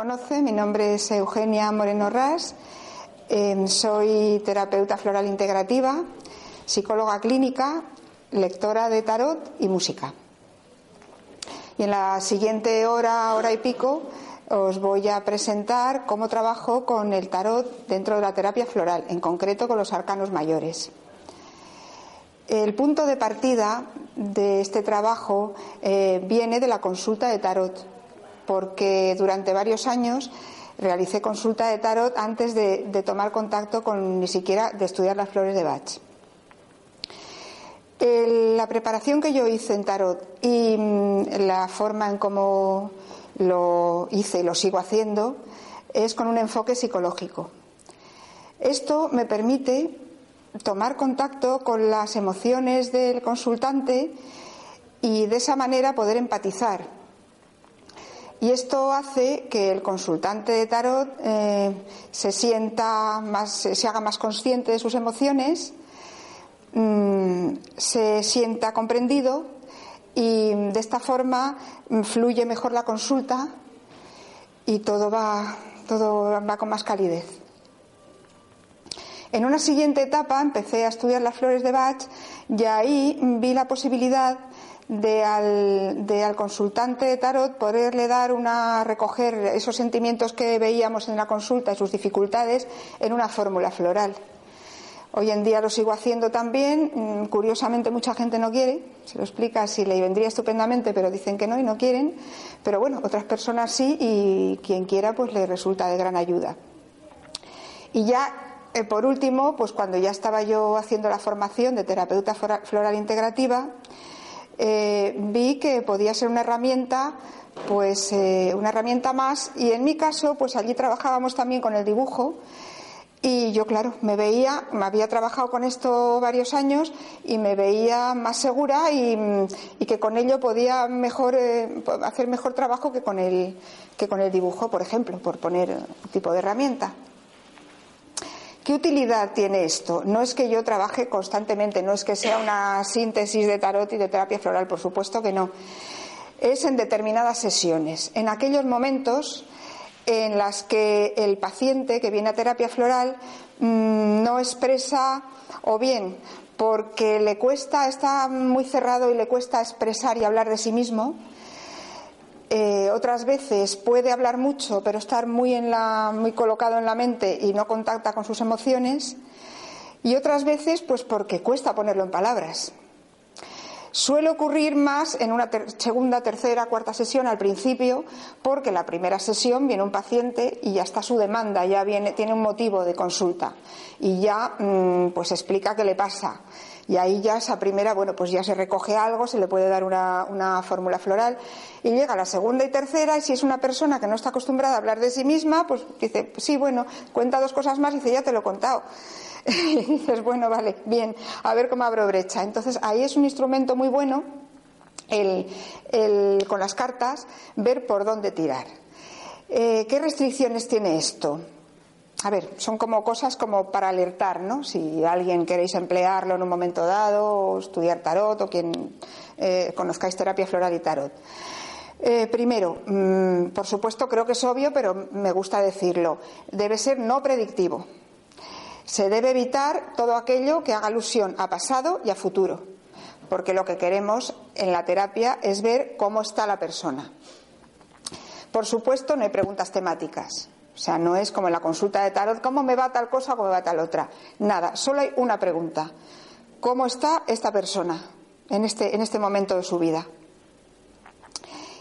Conoce, mi nombre es Eugenia Moreno Ras. Em, soy terapeuta floral integrativa, psicóloga clínica, lectora de tarot y música. Y en la siguiente hora, hora y pico, os voy a presentar cómo trabajo con el tarot dentro de la terapia floral, en concreto con los arcanos mayores. El punto de partida de este trabajo eh, viene de la consulta de tarot porque durante varios años realicé consulta de tarot antes de, tomar contacto con ni siquiera de estudiar las flores de Bach. la preparación que yo hice en tarot y mm, la forma en cómo lo hice y lo sigo haciendo es con un enfoque psicológico. Esto me permite tomar contacto con las emociones del consultante y de esa manera poder empatizar y esto hace que el consultante de tarot eh, se sienta más, se haga más consciente de sus emociones, mm, se sienta comprendido y de esta forma mm, fluye mejor la consulta y todo va, todo va con más calidez. En una siguiente etapa empecé a estudiar las flores de Bach y ahí vi la posibilidad de al, consultante de tarot poderle dar una, recoger esos sentimientos que veíamos en la consulta y sus dificultades en una fórmula floral. Hoy en día lo sigo haciendo también. Mm, curiosamente, mucha gente no quiere. Se lo explica si le vendría estupendamente, pero dicen que no y no quieren. Pero bueno, otras personas sí y quien quiera, pues le resulta de gran ayuda. Y ya, eh, por último, pues cuando ya estaba yo haciendo la formación de terapeuta floral integrativa, eh, vi que podía ser una herramienta pues eh, una herramienta más y en mi caso pues allí trabajábamos también con el dibujo y yo claro me veía me había trabajado con esto varios años y me veía más segura y, que con ello podía mejor eh, hacer mejor trabajo que con el que con el dibujo por ejemplo por poner un tipo de herramienta ¿Qué utilidad tiene esto? No es que yo trabaje constantemente, no es que sea una síntesis de tarot y de terapia floral, por supuesto que no. Es en determinadas sesiones, en aquellos momentos en las que el paciente que viene a terapia floral mm, no expresa o bien porque le cuesta, está muy cerrado y le cuesta expresar y hablar de sí mismo, eh, otras veces puede hablar mucho, pero estar muy, en la, muy colocado en la mente y no contacta con sus emociones. Y otras veces, pues porque cuesta ponerlo en palabras. Suele ocurrir más en una segunda, tercera, cuarta sesión al principio, porque la primera sesión viene un paciente y ya está su demanda, ya viene, tiene un motivo de consulta y ya mm, pues explica qué le pasa y ahí ya esa primera, bueno, pues ya se recoge algo, se le puede dar una, fórmula floral. Y llega la segunda y tercera, y si es una persona que no está acostumbrada a hablar de sí misma, pues dice, sí, bueno, cuenta dos cosas más y dice, ya te lo he contado. y dices, bueno, vale, bien, a ver cómo abro brecha. Entonces ahí es un instrumento muy bueno el, con las cartas ver por dónde tirar. Eh, ¿Qué restricciones tiene esto? A ver, son como cosas como para alertar, ¿no? Si alguien queréis emplearlo en un momento dado, o estudiar tarot, o quien eh, conozcáis terapia floral y tarot. Eh, primero, mm, por supuesto, creo que es obvio, pero me gusta decirlo. Debe ser no predictivo. Se debe evitar todo aquello que haga alusión a pasado y a futuro, porque lo que queremos en la terapia es ver cómo está la persona. Por supuesto, no hay preguntas temáticas. O sea, no es como en la consulta de tarot, ¿cómo me va tal cosa o cómo me va tal otra? Nada, solo hay una pregunta. ¿Cómo está esta persona en este, en este momento de su vida?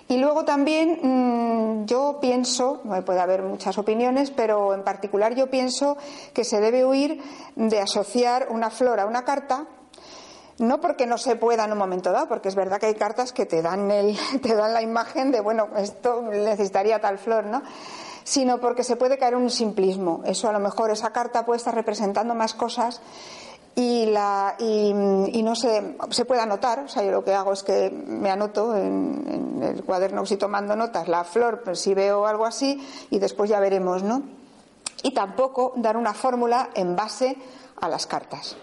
Y luego también mm, yo pienso, puede haber muchas opiniones, pero en particular yo pienso que se debe huir de asociar una flor a una carta, no porque no se pueda en un momento dado, porque es verdad que hay cartas que te dan, el, te dan la imagen de, bueno, esto necesitaría tal flor, ¿no? Sino porque se puede caer en un simplismo. Eso a lo mejor, esa carta puede estar representando más cosas y, la, y, no se, se puede anotar. O sea, yo lo que hago es que me anoto en, el cuaderno, si tomando notas, la flor, pues si veo algo así, y después ya veremos, ¿no? Y tampoco dar una fórmula en base a las cartas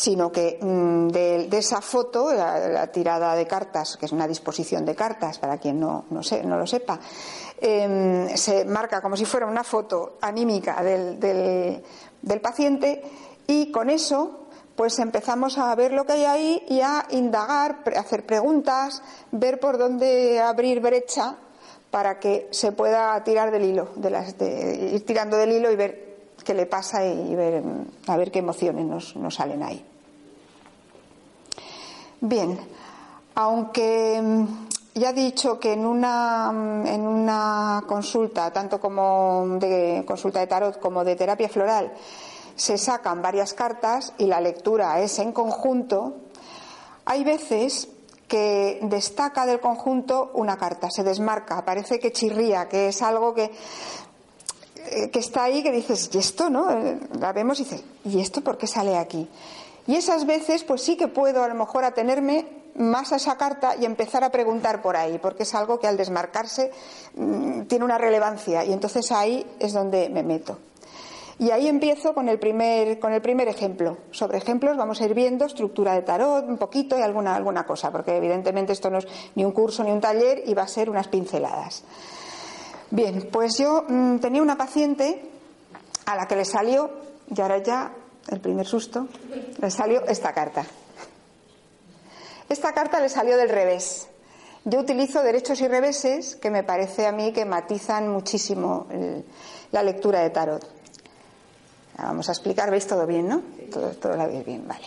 sino que mm, de, esa foto, la, tirada de cartas, que es una disposición de cartas, para quien no, no, no lo sepa, em, se marca como si fuera una foto anímica del, del paciente y con eso, pues empezamos a ver lo que hay ahí y a indagar, hacer preguntas, ver por dónde abrir brecha para que se pueda tirar del hilo, de las, de, ir tirando del hilo y ver qué le pasa y ver a ver qué emociones nos, nos salen ahí. Bien, aunque mm, ya he dicho que en una, mm, en una consulta, tanto como de consulta de tarot como de terapia floral, se sacan varias cartas y la lectura es en conjunto, hay veces que destaca del conjunto una carta, se desmarca, parece que chirría, que es algo que, eh, que está ahí, que dices, ¿y esto no? Eh, la vemos y dices, ¿y esto por qué sale aquí? Y esas veces, pues sí que puedo a lo mejor atenerme más a esa carta y empezar a preguntar por ahí, porque es algo que al desmarcarse mm, tiene una relevancia y entonces ahí es donde me meto. Y ahí empiezo con el primer, con el primer ejemplo. Sobre ejemplos vamos a ir viendo estructura de tarot, un poquito y alguna, alguna cosa, porque evidentemente esto no es ni un curso ni un taller y va a ser unas pinceladas. Bien, pues yo mm, tenía una paciente a la que le salió, y ahora ya el primer susto, le salió esta carta. Esta carta le salió del revés. Yo utilizo derechos y reveses que me parece a mí que matizan muchísimo la lectura de tarot. Vamos a explicar, ¿veis todo bien, no? Todo, todo lo veis bien, vale.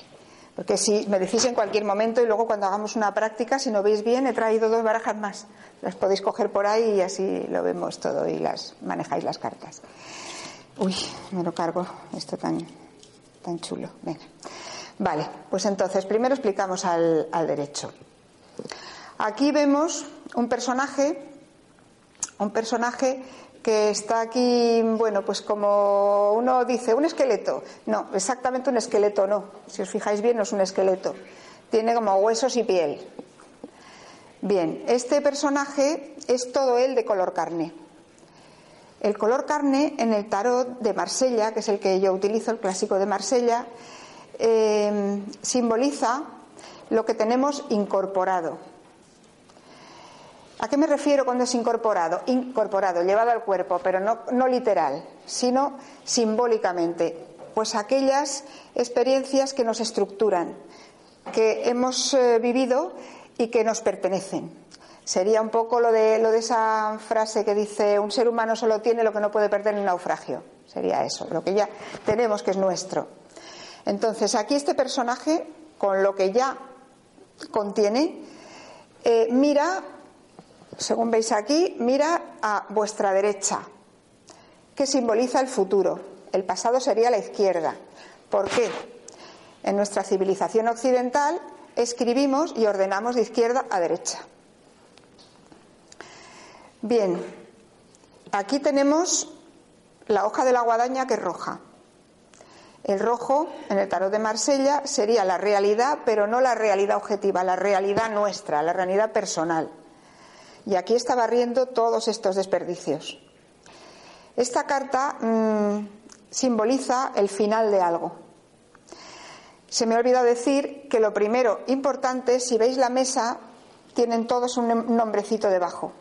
Porque si me decís en cualquier momento y luego cuando hagamos una práctica, si no veis bien, he traído dos barajas más. Las podéis coger por ahí y así lo vemos todo y las manejáis las cartas. Uy, me lo cargo, esto tan, tan chulo. Venga. Vale, pues entonces primero explicamos al, al derecho. Aquí vemos un personaje, un personaje que está aquí, bueno, pues como uno dice, un esqueleto. No, exactamente un esqueleto no. Si os fijáis bien, no es un esqueleto. Tiene como huesos y piel. Bien, este personaje es todo él de color carne. El color carne en el tarot de Marsella, que es el que yo utilizo, el clásico de Marsella, eh, simboliza lo que tenemos incorporado. ¿A qué me refiero cuando es incorporado? Incorporado, llevado al cuerpo, pero no, literal, sino simbólicamente. Pues aquellas experiencias que nos estructuran, que hemos eh, vivido y que nos pertenecen. Sería un poco lo de, lo de esa frase que dice un ser humano solo tiene lo que no puede perder en un naufragio. Sería eso, lo que ya tenemos que es nuestro. Entonces, aquí este personaje, con lo que ya contiene, eh, mira según veis aquí, mira a vuestra derecha, que simboliza el futuro. El pasado sería la izquierda. ¿Por qué? En nuestra civilización occidental escribimos y ordenamos de izquierda a derecha. Bien, aquí tenemos la hoja de la guadaña que es roja. El rojo en el tarot de Marsella sería la realidad, pero no la realidad objetiva, la realidad nuestra, la realidad personal. Y aquí está barriendo todos estos desperdicios. Esta carta mm, simboliza el final de algo. Se me ha olvidado decir que lo primero importante, si veis la mesa, tienen todos un nombrecito debajo.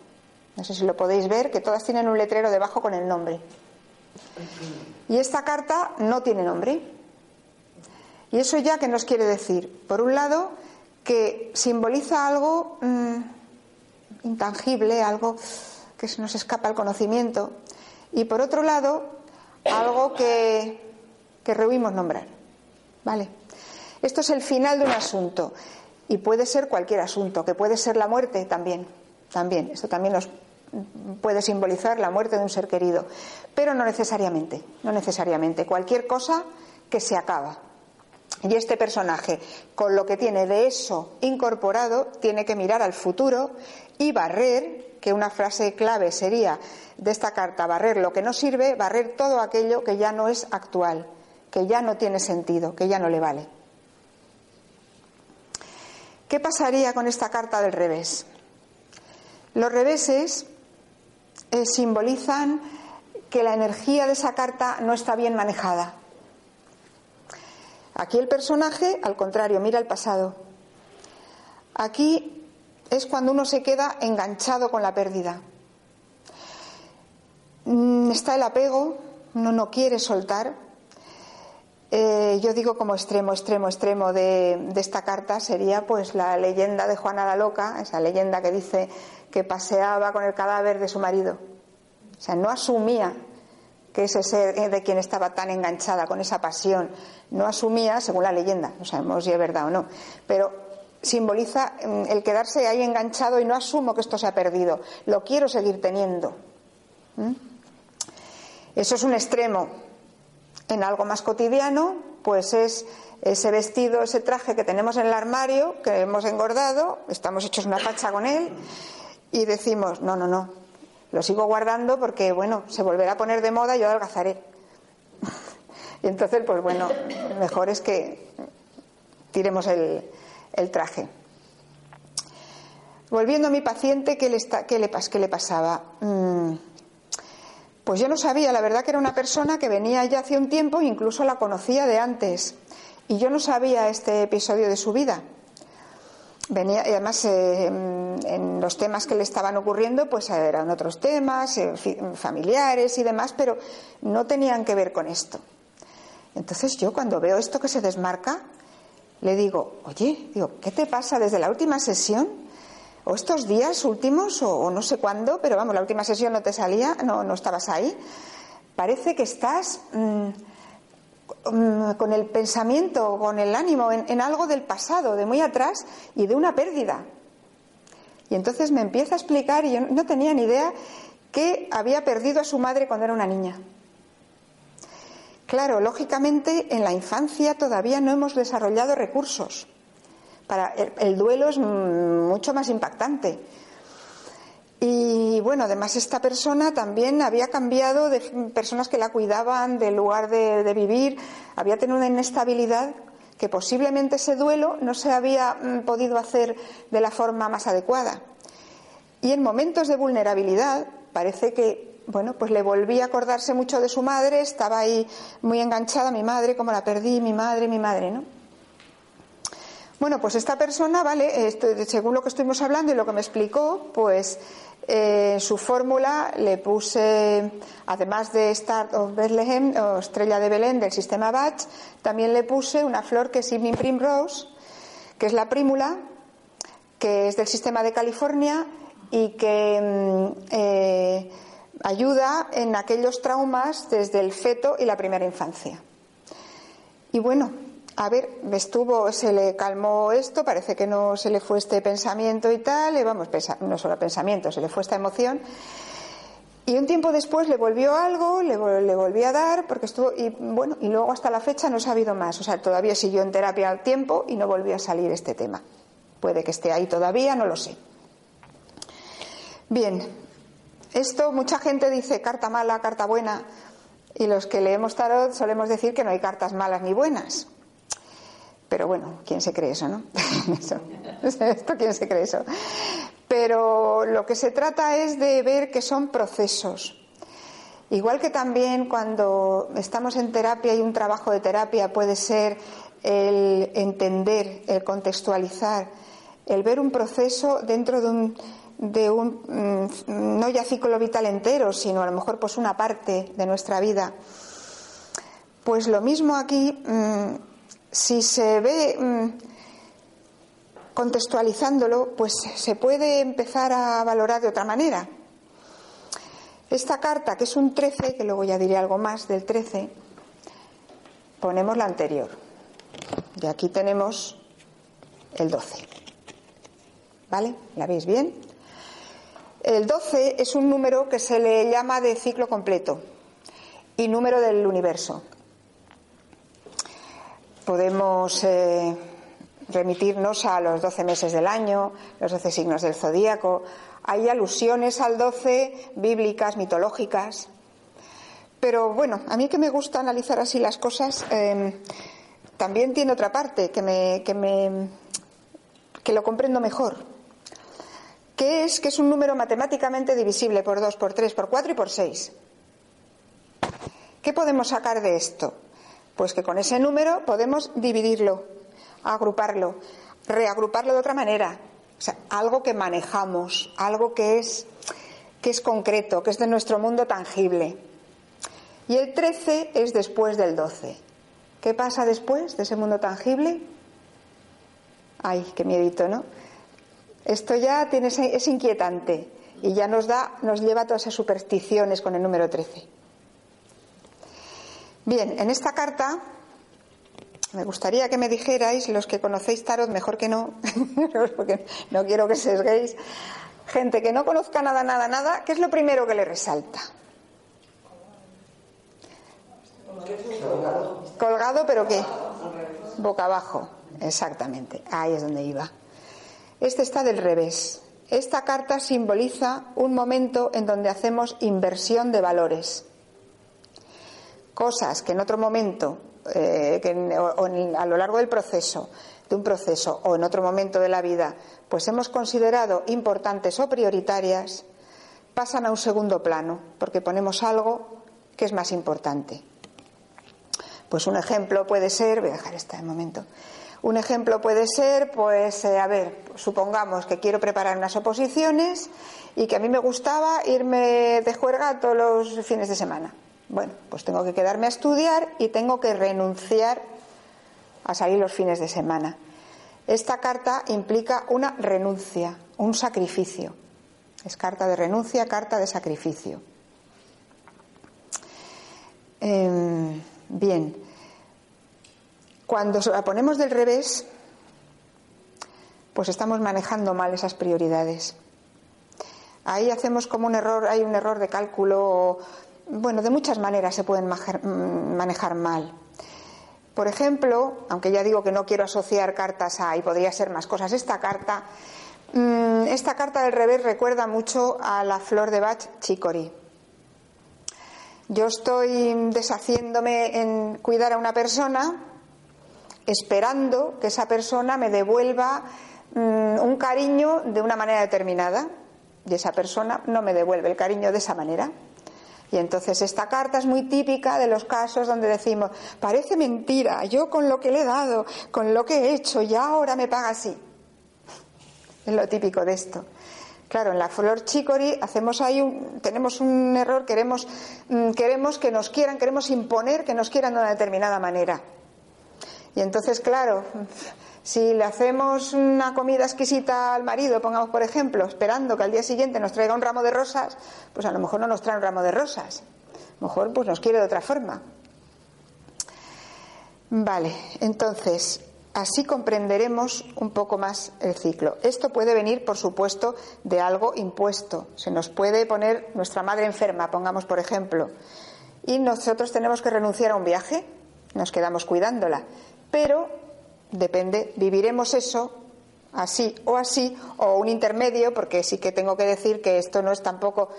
No sé si lo podéis ver, que todas tienen un letrero debajo con el nombre. Y esta carta no tiene nombre. ¿Y eso ya qué nos quiere decir? Por un lado, que simboliza algo mm, intangible, algo que se nos escapa al conocimiento, y por otro lado, algo que, que rehuimos nombrar. ¿Vale? Esto es el final de un asunto y puede ser cualquier asunto, que puede ser la muerte también. También, esto también nos puede simbolizar la muerte de un ser querido, pero no necesariamente, no necesariamente. Cualquier cosa que se acaba. Y este personaje, con lo que tiene de eso incorporado, tiene que mirar al futuro y barrer, que una frase clave sería de esta carta, barrer lo que no sirve, barrer todo aquello que ya no es actual, que ya no tiene sentido, que ya no le vale. ¿Qué pasaría con esta carta del revés? Los reveses eh, simbolizan que la energía de esa carta no está bien manejada. Aquí el personaje, al contrario, mira el pasado. Aquí es cuando uno se queda enganchado con la pérdida. Mm, está el apego, uno no quiere soltar. Eh, yo digo como extremo, extremo, extremo de, de, esta carta sería pues la leyenda de Juana la Loca, esa leyenda que dice que paseaba con el cadáver de su marido. O sea, no asumía que ese ser de quien estaba tan enganchada con esa pasión, no asumía, según la leyenda, no sabemos si es verdad o no, pero simboliza mm, el quedarse ahí enganchado y no asumo que esto se ha perdido, lo quiero seguir teniendo. Eso es un extremo. En algo más cotidiano, pues es ese vestido, ese traje que tenemos en el armario, que hemos engordado, estamos hechos una pacha con él, y decimos, no, no, no, lo sigo guardando porque, bueno, se volverá a poner de moda y yo adelgazaré. y entonces, pues bueno, mejor es que tiremos el, traje. Volviendo a mi paciente, ¿qué le, qué le, qué le pasaba? Mm, pues yo no sabía, la verdad que era una persona que venía ya hace un tiempo, incluso la conocía de antes, y yo no sabía este episodio de su vida venía y además eh, en los temas que le estaban ocurriendo pues eran otros temas eh, familiares y demás pero no tenían que ver con esto. Entonces yo cuando veo esto que se desmarca le digo oye digo qué te pasa desde la última sesión o estos días últimos o, no sé cuándo pero vamos la última sesión no te salía no no estabas ahí. Parece que estás mm, Mm, con el pensamiento, con el ánimo en, algo del pasado, de muy atrás y de una pérdida. Y entonces me empieza a explicar, y yo no tenía ni idea, que había perdido a su madre cuando era una niña. Claro, lógicamente en la infancia todavía no hemos desarrollado recursos. Para el duelo es mucho más impactante. Y bueno, además esta persona también había cambiado de personas que la cuidaban, del lugar de, vivir, había tenido una inestabilidad que posiblemente ese duelo no se había mm, podido hacer de la forma más adecuada. Y en momentos de vulnerabilidad parece que, bueno, pues le volví a acordarse mucho de su madre, estaba ahí muy enganchada, mi madre, como la perdí, mi madre, mi madre, ¿no? Bueno, pues esta persona, ¿vale? según lo que estuvimos hablando y lo que me explicó, pues eh, su fórmula le puse, además de Star of Bethlehem o Estrella de Belén del sistema Bach, también le puse una flor que es Evening Primrose, que es la prímula, que es del sistema de California y que mm, eh, ayuda en aquellos traumas desde el feto y la primera infancia. Y bueno, a ver, estuvo, se le calmó esto, parece que no se le fue este pensamiento y tal, y vamos, no solo pensamiento, se le fue esta emoción. Y un tiempo después le volvió algo, le, le volví a dar, porque estuvo, y bueno, y luego hasta la fecha no se ha habido más. O sea, todavía siguió en terapia al tiempo y no volvió a salir este tema. Puede que esté ahí todavía, no lo sé. Bien, esto mucha gente dice carta mala, carta buena, y los que leemos tarot solemos decir que no hay cartas malas ni buenas. Pero bueno, ¿quién se cree eso, no? ¿Esto quién se cree eso? Pero lo que se trata es de ver que son procesos. Igual que también cuando estamos en terapia y un trabajo de terapia puede ser el entender, el contextualizar, el ver un proceso dentro de un, de un, mm, no ya ciclo vital entero, sino a lo mejor pues una parte de nuestra vida. Pues lo mismo aquí, mm, si se ve mm, contextualizándolo, pues se puede empezar a valorar de otra manera. Esta carta, que es un 13, que luego ya diré algo más del 13, ponemos la anterior. Y aquí tenemos el 12. ¿Vale? ¿La veis bien? El 12 es un número que se le llama de ciclo completo y número del universo. Podemos eh, remitirnos a los 12 meses del año, los 12 signos del zodíaco. Hay alusiones al 12 bíblicas, mitológicas. Pero bueno, a mí que me gusta analizar así las cosas, em, también tiene otra parte que me, que me que lo comprendo mejor. Que es que es un número matemáticamente divisible por 2, por 3, por 4 y por 6. ¿Qué podemos sacar de esto? Pues que con ese número podemos dividirlo agruparlo, reagruparlo de otra manera. O sea, algo que manejamos, algo que es, que es concreto, que es de nuestro mundo tangible. Y el 13 es después del 12. ¿Qué pasa después de ese mundo tangible? Ay, qué miedito, ¿no? Esto ya tiene, es inquietante y ya nos da, nos lleva a todas esas supersticiones con el número 13. Bien, en esta carta me gustaría que me dijerais, los que conocéis tarot, mejor que no, porque no quiero que sesguéis, gente que no conozca nada, nada, nada, ¿qué es lo primero que le resalta? Colgado, pero ¿qué? Boca abajo, exactamente, ahí es donde iba. Este está del revés. Esta carta simboliza un momento en donde hacemos inversión de valores. Cosas que en otro momento eh, que a lo largo del proceso, de un proceso o en otro momento de la vida, pues hemos considerado importantes o prioritarias, pasan a un segundo plano, porque ponemos algo que es más importante. Pues un ejemplo puede ser, voy a dejar esta de momento. Un ejemplo puede ser, pues, eh, a ver, supongamos que quiero preparar unas oposiciones y que a mí me gustaba irme de juerga todos los fines de semana. Bueno, pues tengo que quedarme a estudiar y tengo que renunciar a salir los fines de semana. Esta carta implica una renuncia, un sacrificio. Es carta de renuncia, carta de sacrificio. Em, bien, cuando la ponemos del revés, pues estamos manejando mal esas prioridades. Ahí hacemos como un error, hay un error de cálculo bueno, de muchas maneras se pueden mm, manejar mal. Por ejemplo, aunque ya digo que no quiero asociar cartas a, y podría ser más cosas, esta carta, mm, esta carta del revés recuerda mucho a la flor de Bach chicory. Yo estoy deshaciéndome en cuidar a una persona, esperando que esa persona me devuelva mm, un cariño de una manera determinada, y esa persona no me devuelve el cariño de esa manera. Y entonces esta carta es muy típica de los casos donde decimos, parece mentira, yo con lo que le he dado, con lo que he hecho, ya ahora me paga así. Es lo típico de esto. Claro, en la flor chicory hacemos ahí un, tenemos un error, queremos, mm, queremos que nos quieran, queremos imponer que nos quieran de una determinada manera. Y entonces, claro, si le hacemos una comida exquisita al marido, pongamos por ejemplo, esperando que al día siguiente nos traiga un ramo de rosas, pues a lo mejor no nos trae un ramo de rosas. A lo mejor pues nos quiere de otra forma. Vale, entonces, así comprenderemos un poco más el ciclo. Esto puede venir, por supuesto, de algo impuesto. Se nos puede poner nuestra madre enferma, pongamos por ejemplo, y nosotros tenemos que renunciar a un viaje, nos quedamos cuidándola. Pero depende, viviremos eso así o así, o un intermedio, porque sí que tengo que decir que esto no es tampoco.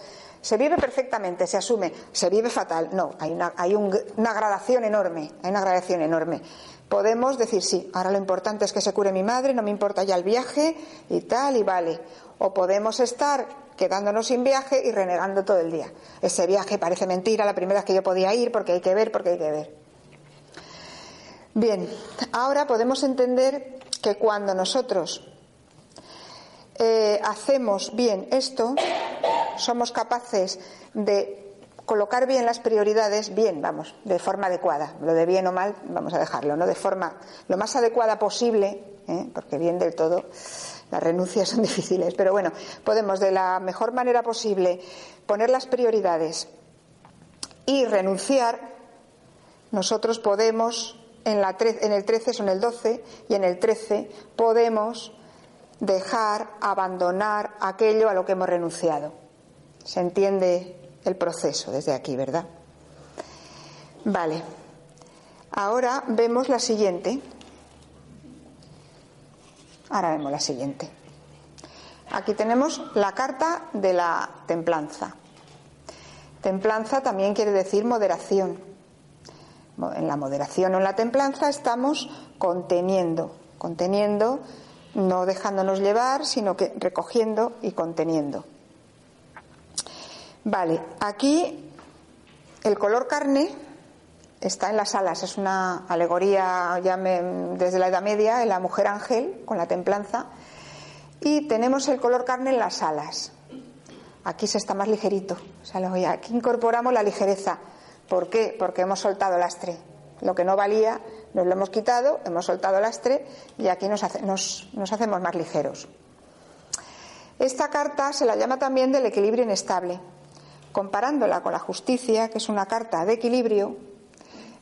Se vive perfectamente, se asume, se vive fatal. No, hay una, hay una gradación enorme, hay una gradación enorme. Podemos decir, sí, ahora lo importante es que se cure mi madre, no me importa ya el viaje y tal, y vale. O podemos estar quedándonos sin viaje y renegando todo el día. Ese viaje parece mentira, la primera vez que yo podía ir, porque hay que ver, porque hay que ver. Bien, ahora podemos entender que cuando nosotros eh, hacemos bien esto, somos capaces de colocar bien las prioridades, bien, vamos, de forma adecuada. Lo de bien o mal, vamos a dejarlo, ¿no? De forma lo más adecuada posible, ¿eh? porque bien del todo las renuncias son difíciles, pero bueno, podemos de la mejor manera posible poner las prioridades y renunciar. Nosotros podemos, en, el 13 o en el 12 y en el 13, podemos dejar, abandonar aquello a lo que hemos renunciado. ¿Se entiende el proceso desde aquí, ¿verdad? Vale. Ahora vemos la siguiente. Ahora vemos la siguiente. Aquí tenemos la carta de la templanza. Templanza también quiere decir moderación. En la moderación o en la templanza estamos conteniendo, conteniendo, no dejándonos llevar, sino que recogiendo y conteniendo. Vale, aquí el color carne está en las alas, es una alegoría ya desde la Edad Media, en la mujer ángel con la templanza, y tenemos el color carne en las alas. Aquí se está más ligerito, o sea, aquí incorporamos la ligereza. ¿Por qué? Porque hemos soltado lastre. Lo que no valía nos lo hemos quitado, hemos soltado lastre y aquí nos hacemos más ligeros. Esta carta se la llama también del equilibrio inestable comparándola con la justicia, que es una carta de equilibrio,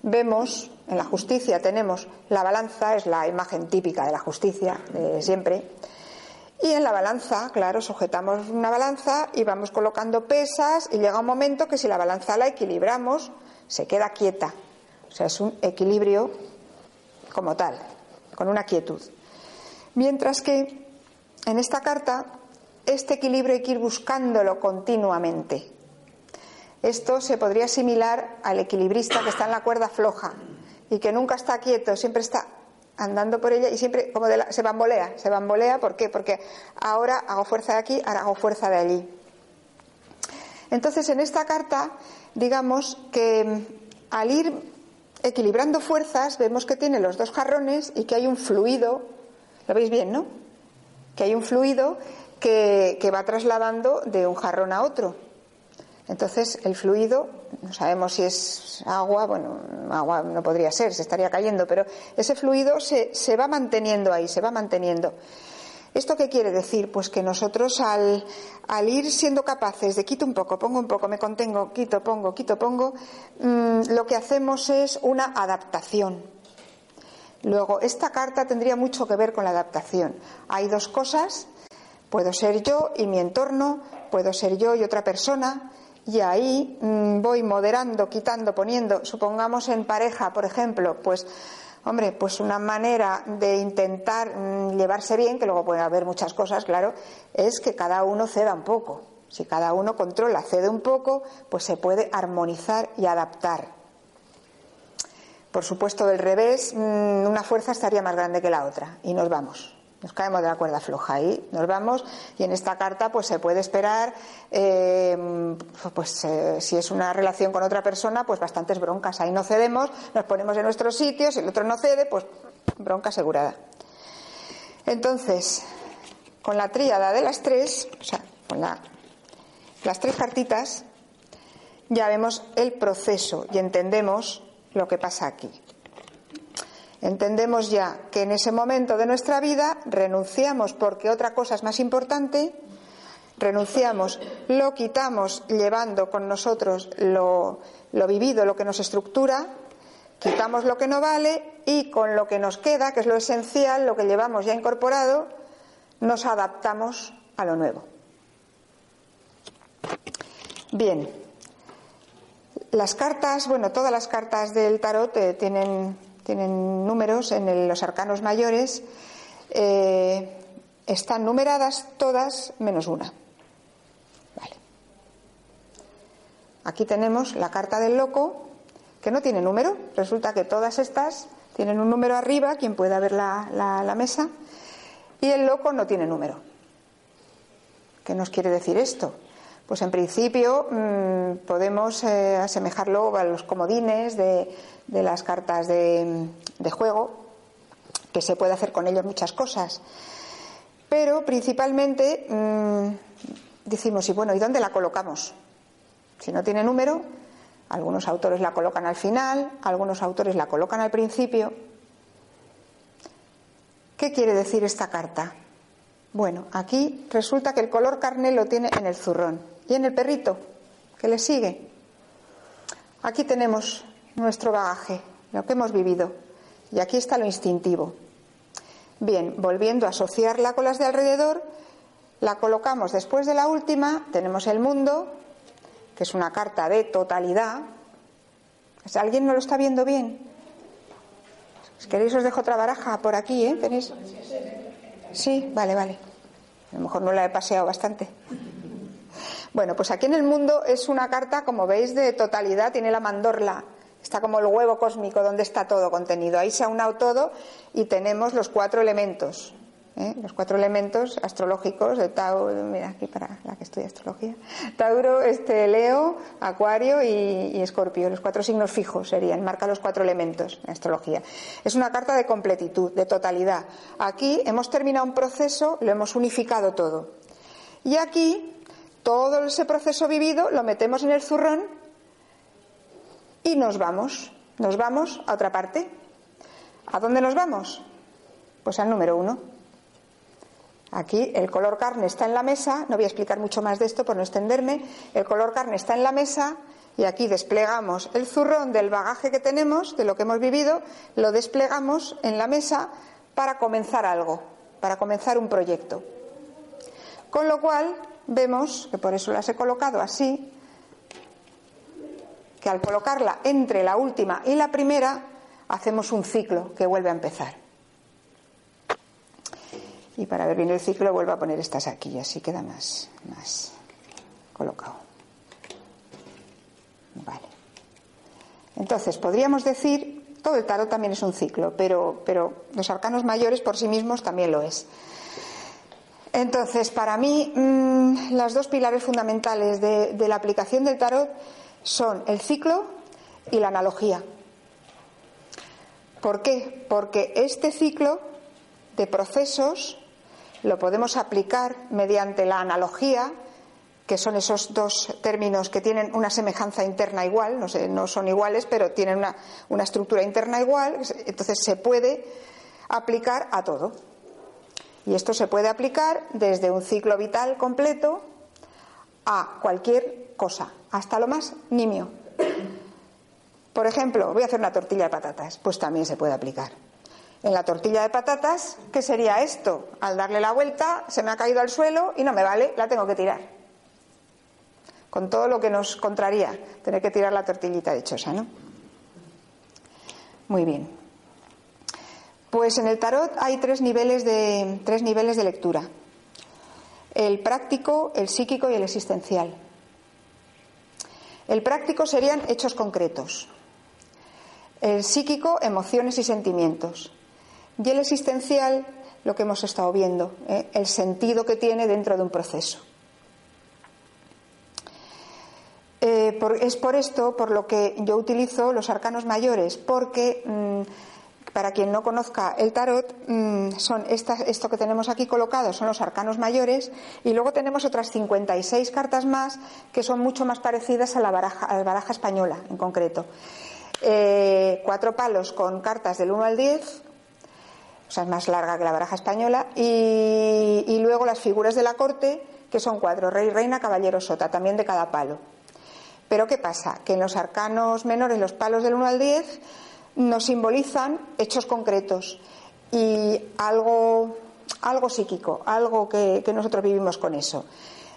vemos, en la justicia tenemos la balanza, es la imagen típica de la justicia de siempre, y en la balanza, claro, sujetamos una balanza y vamos colocando pesas y llega un momento que si la balanza la equilibramos, se queda quieta. O sea, es un equilibrio como tal, con una quietud. Mientras que en esta carta, este equilibrio hay que ir buscándolo continuamente. Esto se podría asimilar al equilibrista que está en la cuerda floja y que nunca está quieto, siempre está andando por ella y siempre como se bambolea, se bambolea, ¿por qué? Porque ahora hago fuerza de aquí, ahora hago fuerza de allí. Entonces, en esta carta, digamos que mm, al ir equilibrando fuerzas, vemos que tiene los dos jarrones y que hay un fluido, lo veis bien, ¿no? Que hay un fluido que va trasladando de un jarrón a otro. Entonces, el fluido, no sabemos si es agua, bueno, agua no podría ser, se estaría cayendo, pero ese fluido se, se va manteniendo ahí, se va manteniendo. ¿Esto qué quiere decir? Pues que nosotros al, al, ir siendo capaces de quito un poco, pongo un poco, me contengo, quito, pongo, quito, pongo, mmm, lo que hacemos es una adaptación. Luego, esta carta tendría mucho que ver con la adaptación. Hay dos cosas, puedo ser yo y mi entorno, puedo ser yo y otra persona, y ahí mm, voy moderando, quitando, poniendo, supongamos en pareja, por ejemplo, pues hombre, pues una manera de intentar mm, llevarse bien, que luego puede haber muchas cosas, claro, es que cada uno ceda un poco. Si cada uno controla, cede un poco, pues se puede armonizar y adaptar. Por supuesto, del revés, mm, una fuerza estaría más grande que la otra y nos vamos. Nos caemos de la cuerda floja y nos vamos y en esta carta pues se puede esperar eh, pues eh, si es una relación con otra persona pues bastantes broncas. Ahí no cedemos nos ponemos en nuestro sitio si el otro no cede pues bronca asegurada. Entonces con la tríada de las tres o sea con las tres cartitas ya vemos el proceso y entendemos lo que pasa aquí Entendemos ya que en ese momento de nuestra vida renunciamos porque otra cosa es más importante, renunciamos, lo quitamos llevando con nosotros lo, vivido, lo que nos estructura, quitamos lo que no vale y con lo que nos queda, que es lo esencial, lo que llevamos ya incorporado, nos adaptamos a lo nuevo. Bien, las cartas, bueno, todas las cartas del tarot eh, tienen tienen números en los arcanos mayores, eh, están numeradas todas menos una. Vale. Aquí tenemos la carta del loco, que no tiene número. Resulta que todas estas tienen un número arriba, quien pueda ver la, mesa, y el loco no tiene número. ¿Qué nos quiere decir esto? Pues en principio mm, podemos eh, asemejarlo a los comodines de, de las cartas de, juego, que se puede hacer con ellos muchas cosas. Pero principalmente mm, decimos, y bueno, ¿y dónde la colocamos? Si no tiene número, algunos autores la colocan al final, algunos autores la colocan al principio. ¿Qué quiere decir esta carta? Bueno, aquí resulta que el color carne lo tiene en el zurrón. ¿Y en el perrito? ¿Qué le sigue? Aquí tenemos nuestro bagaje, lo que hemos vivido. Y aquí está lo instintivo. Bien, volviendo a asociarla con las de alrededor, la colocamos después de la última, tenemos el mundo, que es una carta de totalidad. ¿Alguien no lo está viendo bien? Si queréis os dejo otra baraja por aquí, ¿eh? ¿Tenéis? Sí, vale, vale. A lo mejor no la he paseado bastante. Bueno, pues aquí en el mundo es una carta, como veis, de totalidad, tiene la mandorla. Está como el huevo cósmico donde está todo contenido. Ahí se ha unado todo y tenemos los cuatro elementos. ¿eh? los cuatro elementos astrológicos de Tauro, mira aquí para la que estudia astrología, Tauro, este, Leo, Acuario y, Escorpio, los cuatro signos fijos serían, marca los cuatro elementos en astrología. Es una carta de completitud, de totalidad. Aquí hemos terminado un proceso, lo hemos unificado todo. Y aquí todo ese proceso vivido lo metemos en el zurrón y nos vamos, nos vamos a otra parte. ¿A dónde nos vamos? Pues al número uno. Aquí el color carne está en la mesa, no voy a explicar mucho más de esto por no extenderme, el color carne está en la mesa y aquí desplegamos el zurrón del bagaje que tenemos, de lo que hemos vivido, lo desplegamos en la mesa para comenzar algo, para comenzar un proyecto. Con lo cual vemos, que por eso las he colocado así, que al colocarla entre la última y la primera, hacemos un ciclo que vuelve a empezar. Y para ver bien el ciclo vuelvo a poner estas aquí, así queda más, más colocado. Vale. Entonces, podríamos decir, todo el tarot también es un ciclo, pero, pero los arcanos mayores por sí mismos también lo es. Entonces, para mí, mm, las dos pilares fundamentales de la aplicación del tarot son el ciclo y la analogía. ¿Por qué? Porque este ciclo de procesos lo podemos aplicar mediante la analogía, que son esos dos términos que tienen una semejanza interna igual, no, sé, no son iguales, pero tienen una, una estructura interna igual, entonces se puede aplicar a todo. Y esto se puede aplicar desde un ciclo vital completo a cualquier cosa, hasta lo más nimio. Por ejemplo, voy a hacer una tortilla de patatas, pues también se puede aplicar. En la tortilla de patatas, ¿qué sería esto? Al darle la vuelta, se me ha caído al suelo y no me vale, la tengo que tirar. Con todo lo que nos contraría tener que tirar la tortillita de chosa, ¿no? Muy bien. Pues en el tarot hay tres niveles de, tres niveles de lectura. El práctico, el psíquico y el existencial. El práctico serían hechos concretos. El psíquico, emociones y sentimientos. Y el existencial, lo que hemos estado viendo, ¿eh? el sentido que tiene dentro de un proceso. Eh, es por esto por lo que yo utilizo los arcanos mayores, porque mm, para quien no conozca el tarot, mm, son esto que tenemos aquí colocado son los arcanos mayores y luego tenemos otras 56 cartas más que son mucho más parecidas a la baraja, española en concreto. Eh, cuatro palos con cartas del 1 al 10, o sea, es más larga que la baraja española, y, luego las figuras de la corte, que son cuatro, rey, reina, caballero, sota, también de cada palo. Pero ¿qué pasa? Que en los arcanos menores, los palos del 1 al 10, nos simbolizan hechos concretos y algo, algo psíquico, algo que, nosotros vivimos con eso.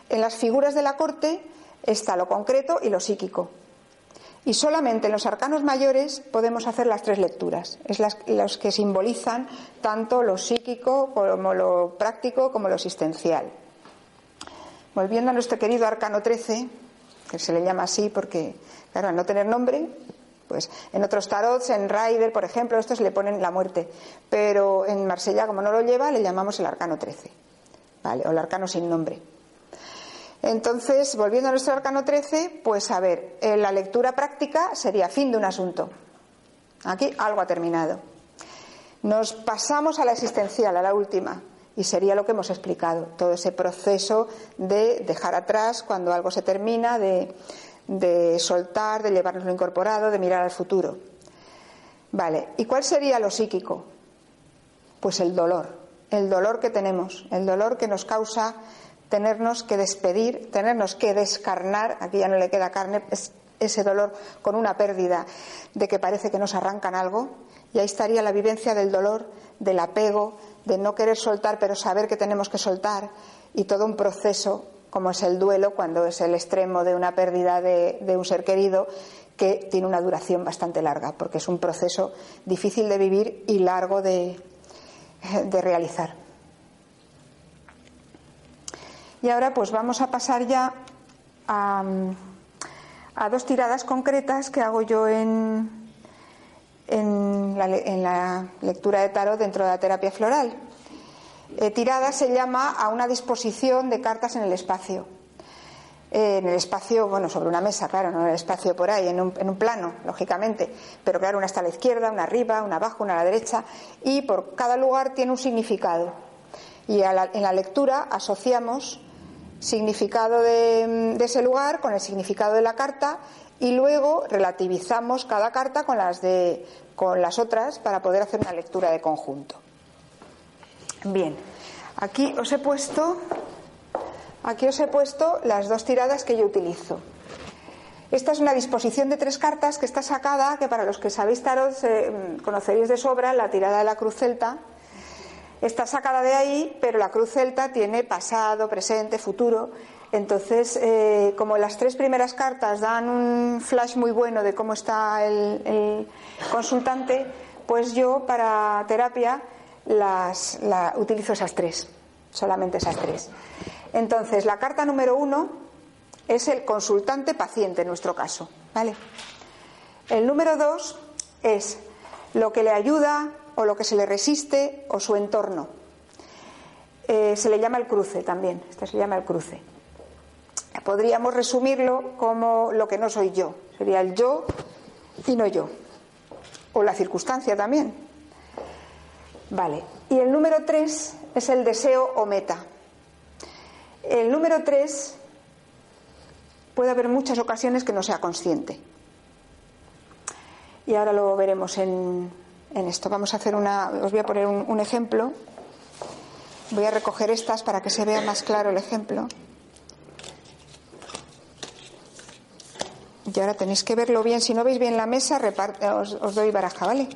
En las figuras de la corte está lo concreto y lo psíquico. Y solamente en los arcanos mayores podemos hacer las tres lecturas. Es las, que simbolizan tanto lo psíquico como lo práctico como lo existencial. Volviendo a nuestro querido arcano 13, que se le llama así porque, claro, al no tener nombre, pues en otros tarots, en Rider, por ejemplo, estos le ponen la muerte. Pero en Marsella, como no lo lleva, le llamamos el arcano 13. ¿Vale? O el arcano sin nombre. Entonces, volviendo a nuestro arcano 13, pues a ver, eh, la lectura práctica sería fin de un asunto. Aquí algo ha terminado. Nos pasamos a la existencial, a la última, Y sería lo que hemos explicado, todo ese proceso de dejar atrás cuando algo se termina, de, de soltar, de llevarnos lo incorporado, de mirar al futuro. Vale, ¿y cuál sería lo psíquico? Pues el dolor, el dolor que tenemos, el dolor que nos causa tenernos que despedir, tenernos que descarnar, aquí ya no le queda carne, es ese dolor con una pérdida de que parece que nos arrancan algo, y ahí estaría la vivencia del dolor, del apego, de no querer soltar pero saber que tenemos que soltar, y todo un proceso como es el duelo cuando es el extremo de una pérdida de, un ser querido que tiene una duración bastante larga, porque es un proceso difícil de vivir y largo de, de realizar. Y ahora pues vamos a pasar ya a, dos tiradas concretas que hago yo en, en, la, lectura de tarot dentro de la terapia floral. Eh, tirada se llama a una disposición de cartas en el espacio. Eh, en el espacio, bueno, sobre una mesa, claro, no en el espacio por ahí, en un, plano, lógicamente. Pero claro, una está a la izquierda, una arriba, una abajo, una a la derecha. Y por cada lugar tiene un significado. Y en la lectura asociamos significado de, ese lugar con el significado de la carta y luego relativizamos cada carta con las, de, con las otras para poder hacer una lectura de conjunto. Bien, aquí os he puesto, aquí os he puesto las dos tiradas que yo utilizo. Esta es una disposición de tres cartas que está sacada, que para los que sabéis tarot eh, conoceréis de sobra, la tirada de la cruz celta, está sacada de ahí, pero la cruz celta tiene pasado, presente, futuro. Entonces, eh, como las tres primeras cartas dan un flash muy bueno de cómo está el, consultante, pues yo para terapia las, utilizo esas tres, solamente esas tres. Entonces, la carta número uno es el consultante paciente en nuestro caso, ¿vale? El número dos es lo que le ayuda o lo que se le resiste o su entorno. Eh, se le llama el cruce también, este se llama el cruce. Podríamos resumirlo como lo que no soy yo, sería el yo y no yo, o la circunstancia también. Vale, y el número tres es el deseo o meta. El número tres puede haber muchas ocasiones que no sea consciente. Y ahora lo veremos en, en esto. Vamos a hacer una, os voy a poner un, ejemplo. Voy a recoger estas para que se vea más claro el ejemplo. Y ahora tenéis que verlo bien. Si no veis bien la mesa, os, os doy baraja, ¿vale?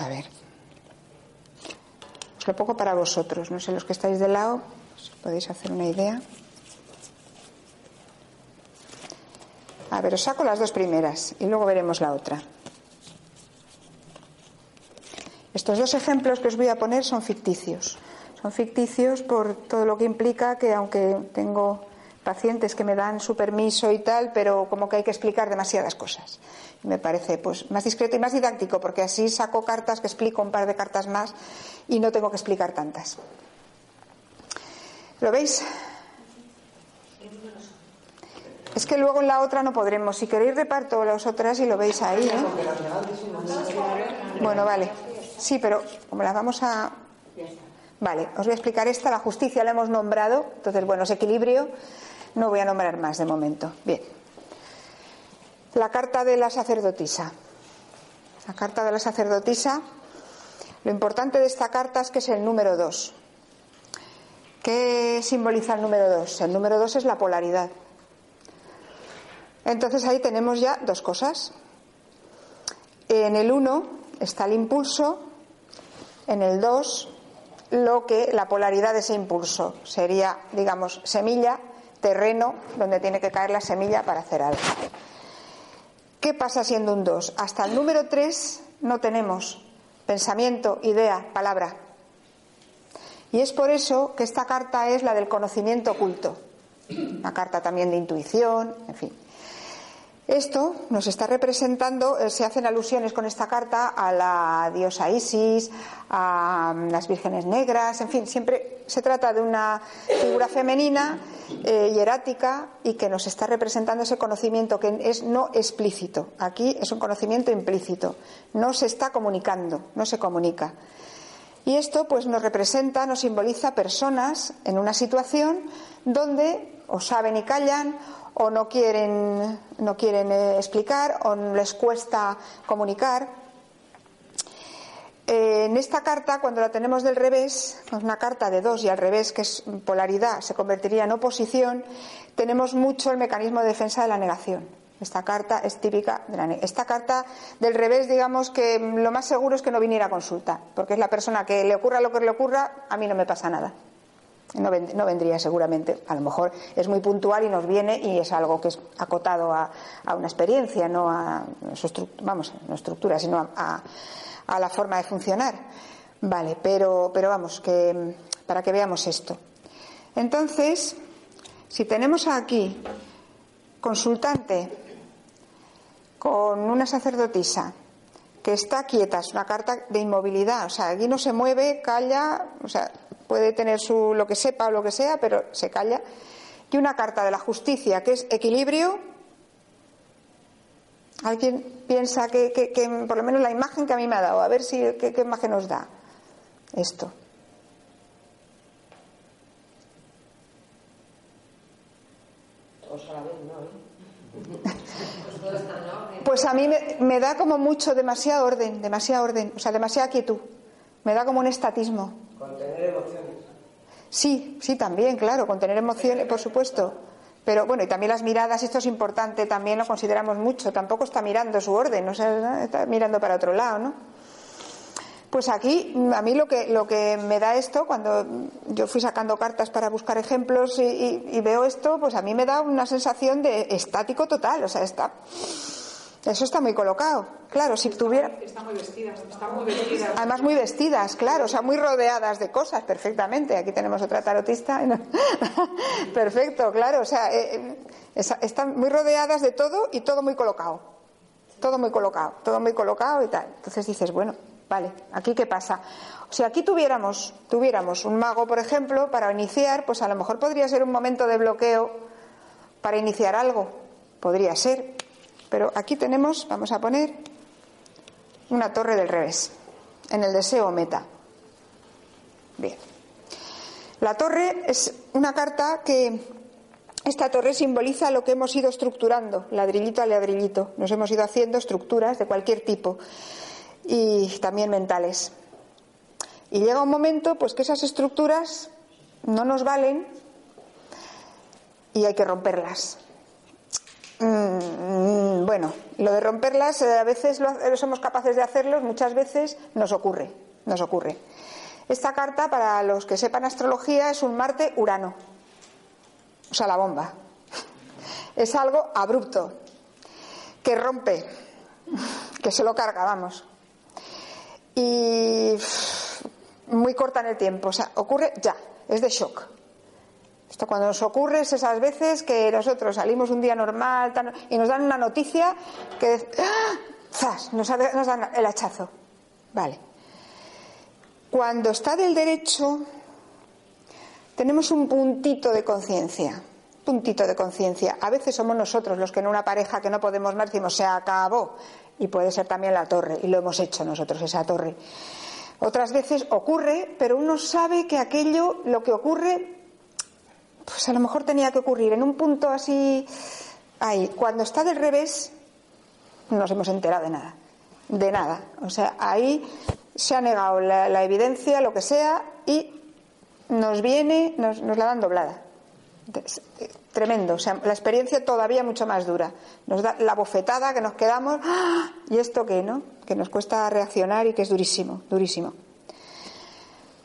a ver. Os lo pongo para vosotros, no sé, los que estáis de lado, os podéis hacer una idea. A ver, os saco las dos primeras y luego veremos la otra. Estos dos ejemplos que os voy a poner son ficticios. Son ficticios por todo lo que implica que aunque tengo pacientes que me dan su permiso y tal, pero como que hay que explicar demasiadas cosas. Me parece pues más discreto y más didáctico, porque así saco cartas que explico un par de cartas más y no tengo que explicar tantas. ¿Lo veis? Es que luego en la otra no podremos. Si queréis reparto las otras y lo veis ahí. ¿eh? Bueno, vale. Sí, pero como las vamos a. Vale, os voy a explicar esta. La justicia la hemos nombrado. Entonces, bueno, es equilibrio. No voy a nombrar más de momento. Bien. La carta de la sacerdotisa. La carta de la sacerdotisa. Lo importante de esta carta es que es el número 2. ¿Qué simboliza el número 2? El número 2 es la polaridad. Entonces ahí tenemos ya dos cosas. En el 1 está el impulso, en el 2 lo que la polaridad de ese impulso sería, digamos, semilla terreno donde tiene que caer la semilla para hacer algo. ¿Qué pasa siendo un 2? Hasta el número 3 no tenemos pensamiento, idea, palabra. Y es por eso que esta carta es la del conocimiento oculto. Una carta también de intuición, en fin. Esto nos está representando, eh, se hacen alusiones con esta carta a la diosa Isis, a mm, las vírgenes negras, en fin, siempre se trata de una figura femenina, eh, hierática, y que nos está representando ese conocimiento que es no explícito. Aquí es un conocimiento implícito, no se está comunicando, no se comunica. Y esto pues nos representa, nos simboliza personas en una situación donde o saben y callan o no quieren, no quieren eh, explicar o les cuesta comunicar. Eh, en esta carta, cuando la tenemos del revés, una carta de dos y al revés, que es polaridad, se convertiría en oposición, tenemos mucho el mecanismo de defensa de la negación. Esta carta es típica de la Esta carta del revés, digamos que lo más seguro es que no viniera a consulta, porque es la persona que le ocurra lo que le ocurra, a mí no me pasa nada. No, vendría seguramente. A lo mejor es muy puntual y nos viene y es algo que es acotado a, una experiencia, no a su vamos, no estructura, sino a, la forma de funcionar. Vale, pero, pero vamos, que para que veamos esto. Entonces, si tenemos aquí consultante con una sacerdotisa que está quieta, es una carta de inmovilidad, o sea, aquí no se mueve, calla, o sea, puede tener su lo que sepa o lo que sea, pero se calla. Y una carta de la justicia que es equilibrio. ¿Alguien piensa que, por lo menos la imagen que a mí me ha dado, a ver si qué, imagen nos da esto? A mí me, me, da como mucho, demasiado orden, demasiado orden, o sea, demasiada quietud. Me da como un estatismo. Contener emociones. Sí, sí, también, claro, contener emociones, por supuesto. Pero bueno, y también las miradas, esto es importante, también lo consideramos mucho. Tampoco está mirando su orden, no está mirando para otro lado, ¿no? Pues aquí, a mí lo que, lo que me da esto, cuando yo fui sacando cartas para buscar ejemplos y, y veo esto, pues a mí me da una sensación de estático total, o sea, está eso está muy colocado. Claro, si tuviera. Están muy vestidas, están muy vestidas. Además, muy vestidas, claro, o sea, muy rodeadas de cosas, perfectamente. Aquí tenemos otra tarotista. Perfecto, claro, o sea, eh, eh, están muy rodeadas de todo y todo muy colocado. Todo muy colocado, todo muy colocado y tal. Entonces dices, bueno, vale, ¿aquí qué pasa? Si aquí tuviéramos, tuviéramos un mago, por ejemplo, para iniciar, pues a lo mejor podría ser un momento de bloqueo para iniciar algo. Podría ser, pero aquí tenemos, vamos a poner, una torre del revés, en el deseo meta. Bien. La torre es una carta que esta torre simboliza lo que hemos ido estructurando, ladrillito a ladrillito. Nos hemos ido haciendo estructuras de cualquier tipo y también mentales. Y llega un momento pues que esas estructuras no nos valen y hay que romperlas. Mm, bueno, lo de romperlas eh, a veces lo, somos capaces de hacerlo, muchas veces nos ocurre, nos ocurre. Esta carta, para los que sepan astrología, es un Marte-Urano, o sea, la bomba. Es algo abrupto, que rompe, que se lo carga, vamos. Y muy corta en el tiempo, o sea, ocurre ya, es de shock. Cuando nos ocurre es esas veces que nosotros salimos un día normal y nos dan una noticia que ¡ah! Nos, nos dan el hachazo. Vale. Cuando está del derecho, tenemos un puntito de conciencia. Puntito de conciencia. A veces somos nosotros los que en una pareja que no podemos más decimos se acabó. Y puede ser también la torre. Y lo hemos hecho nosotros, esa torre. Otras veces ocurre, pero uno sabe que aquello, lo que ocurre, pues a lo mejor tenía que ocurrir en un punto así, ahí. Cuando está del revés, no nos hemos enterado de nada, de nada. O sea, ahí se ha negado la, evidencia, lo que sea, y nos viene, nos, la dan doblada. Tremendo, o sea, la experiencia todavía mucho más dura. Nos da la bofetada que nos quedamos, ¡ah! ¿y esto qué, no? Que nos cuesta reaccionar y que es durísimo, durísimo.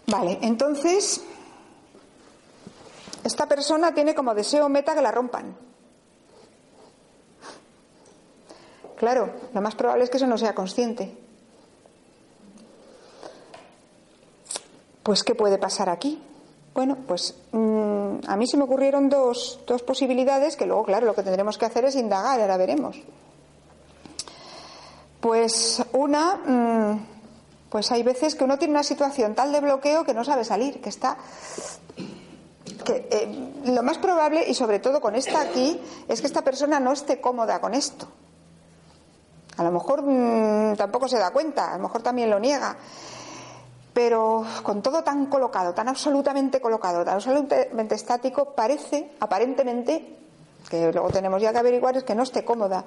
Vale, entonces esta persona tiene como deseo meta que la rompan. Claro, lo más probable es que eso no sea consciente. Pues, ¿qué puede pasar aquí? Bueno, pues mm, a mí se me ocurrieron dos, dos posibilidades que luego, claro, lo que tendremos que hacer es indagar, ahora veremos. Pues una, mm, pues hay veces que uno tiene una situación tal de bloqueo que no sabe salir, que está que eh, lo más probable, y sobre todo con esta aquí, es que esta persona no esté cómoda con esto. A lo mejor mm, tampoco se da cuenta, a lo mejor también lo niega. Pero con todo tan colocado, tan absolutamente colocado, tan absolutamente estático, parece, aparentemente, que luego tenemos ya que averiguar, es que no esté cómoda.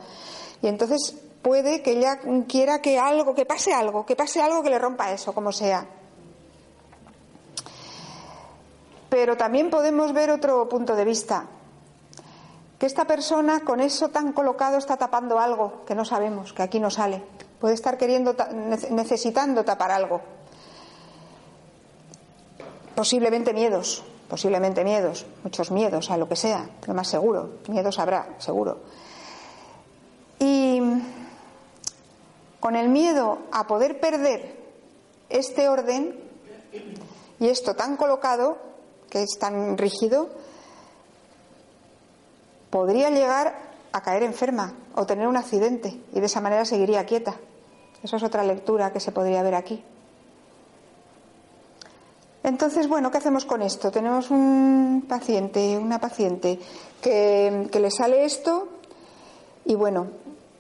Y entonces puede que ella quiera que algo, que pase algo, que pase algo que le rompa eso, como sea. Pero también podemos ver otro punto de vista, que esta persona con eso tan colocado está tapando algo que no sabemos, que aquí no sale. Puede estar queriendo, necesitando tapar algo. Posiblemente miedos, posiblemente miedos, muchos miedos a lo que sea, lo más seguro, miedos habrá, seguro. Y con el miedo a poder perder este orden y esto tan colocado, que es tan rígido, podría llegar a caer enferma o tener un accidente y de esa manera seguiría quieta. Esa es otra lectura que se podría ver aquí. Entonces, bueno, ¿qué hacemos con esto? Tenemos un paciente, una paciente que, le sale esto y bueno,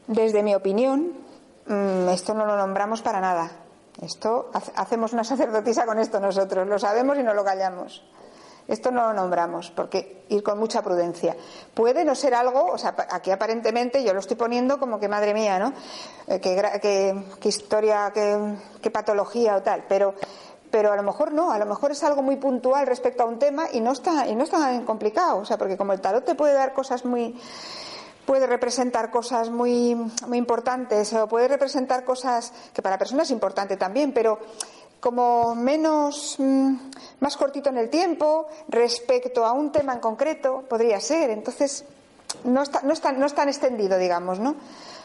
desde mi opinión, mm, esto no lo nombramos para nada. Esto hacemos una sacerdotisa con esto nosotros, lo sabemos y no lo callamos. Esto no lo nombramos, porque ir con mucha prudencia. Puede no ser algo, o sea, aquí aparentemente yo lo estoy poniendo como que madre mía, ¿no? Eh, qué, historia, qué, patología o tal, pero pero a lo mejor no, a lo mejor es algo muy puntual respecto a un tema y no está y no está tan complicado, o sea, porque como el tarot te puede dar cosas muy puede representar cosas muy muy importantes o puede representar cosas que para personas es importante también, pero como menos, mm, más cortito en el tiempo respecto a un tema en concreto, podría ser. Entonces, no, está, no, está, no es tan extendido, digamos, ¿no?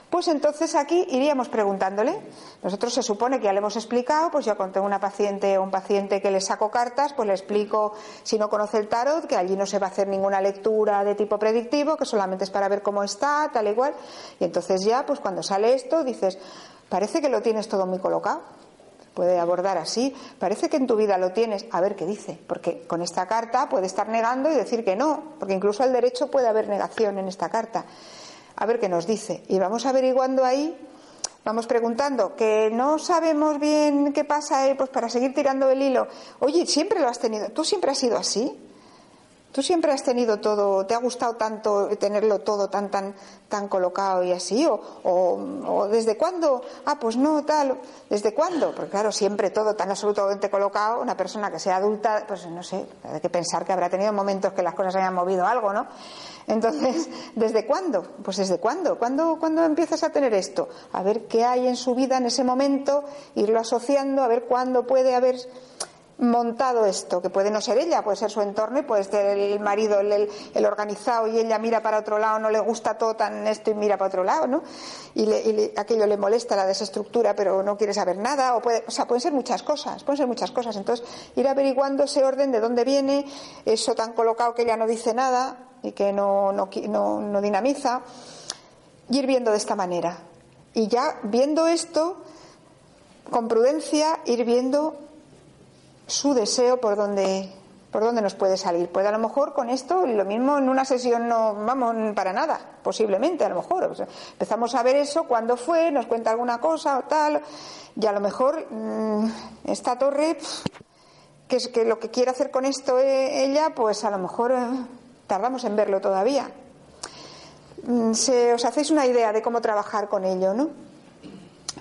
Pues entonces aquí iríamos preguntándole. Nosotros se supone que ya le hemos explicado, pues yo conté una paciente o un paciente que le saco cartas, pues le explico si no conoce el tarot, que allí no se va a hacer ninguna lectura de tipo predictivo, que solamente es para ver cómo está, tal igual. Y entonces ya, pues cuando sale esto, dices, parece que lo tienes todo muy colocado puede abordar así. Parece que en tu vida lo tienes, a ver qué dice, porque con esta carta puede estar negando y decir que no, porque incluso al derecho puede haber negación en esta carta. A ver qué nos dice. Y vamos averiguando ahí, vamos preguntando, que no sabemos bien qué pasa, eh, pues para seguir tirando el hilo. Oye, siempre lo has tenido, tú siempre has sido así. ¿Tú siempre has tenido todo, te ha gustado tanto tenerlo todo tan tan tan colocado y así? ¿O, o, desde cuándo? Ah, pues no, tal. ¿Desde cuándo? Porque claro, siempre todo tan absolutamente colocado, una persona que sea adulta, pues no sé, hay que pensar que habrá tenido momentos que las cosas hayan movido algo, ¿no? Entonces, ¿desde cuándo? Pues desde cuándo? ¿Cuándo, ¿Cuándo empiezas a tener esto? A ver qué hay en su vida en ese momento, irlo asociando, a ver cuándo puede haber montado esto, que puede no ser ella, puede ser su entorno y puede ser el marido, el, organizado y ella mira para otro lado, no le gusta todo tan esto y mira para otro lado, ¿no? Y, aquello le molesta la desestructura, pero no quiere saber nada, o, puede, o sea, pueden ser muchas cosas, pueden ser muchas cosas. Entonces, ir averiguando ese orden de dónde viene, eso tan colocado que ella no dice nada y que no, no, no, no dinamiza, y ir viendo de esta manera. Y ya viendo esto, con prudencia, ir viendo su deseo por donde por dónde nos puede salir. Puede a lo mejor con esto, lo mismo en una sesión no vamos para nada, posiblemente, a lo mejor. empezamos a ver eso, cuándo fue, nos cuenta alguna cosa o tal, y a lo mejor mm, esta torre, que es que lo que quiere hacer con esto eh, ella, pues a lo mejor eh, tardamos en verlo todavía. Mm, se, os hacéis una idea de cómo trabajar con ello, ¿no?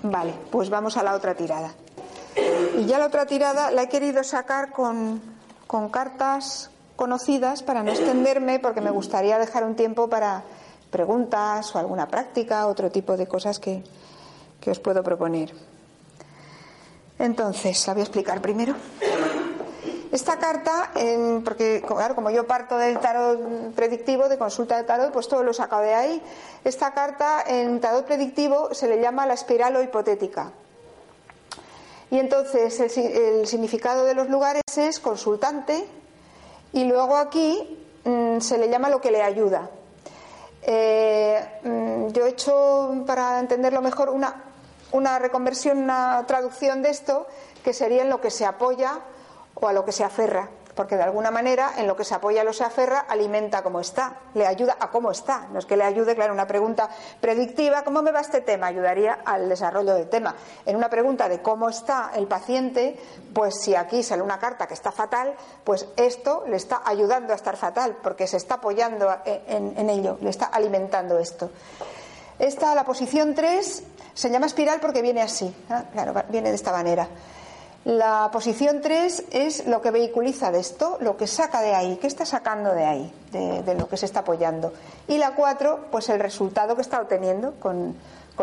Vale, pues vamos a la otra tirada. Y ya la otra tirada la he querido sacar con, cartas conocidas para no extenderme porque me gustaría dejar un tiempo para preguntas o alguna práctica, otro tipo de cosas que, os puedo proponer. Entonces, la voy a explicar primero. Esta carta, porque claro, como yo parto del tarot predictivo, de consulta de tarot, pues todo lo he sacado de ahí. Esta carta en tarot predictivo se le llama la espiral o hipotética. Y entonces el, significado de los lugares es consultante Y luego aquí mm, se le llama lo que le ayuda. Eh, mm, yo he hecho, para entenderlo mejor, una, una reconversión, una traducción de esto, que sería en lo que se apoya o a lo que se aferra porque de alguna manera en lo que se apoya lo se aferra alimenta cómo está, le ayuda a cómo está. No es que le ayude, claro, una pregunta predictiva, ¿cómo me va este tema? Ayudaría al desarrollo del tema. En una pregunta de cómo está el paciente, pues si aquí sale una carta que está fatal, pues esto le está ayudando a estar fatal, porque se está apoyando en, ello, le está alimentando esto. Esta, la posición 3, se llama espiral porque viene así, claro, viene de esta manera. La posición 3 es lo que vehiculiza de esto, lo que saca de ahí, qué está sacando de ahí, de, lo que se está apoyando. Y la 4, pues el resultado que está obteniendo con,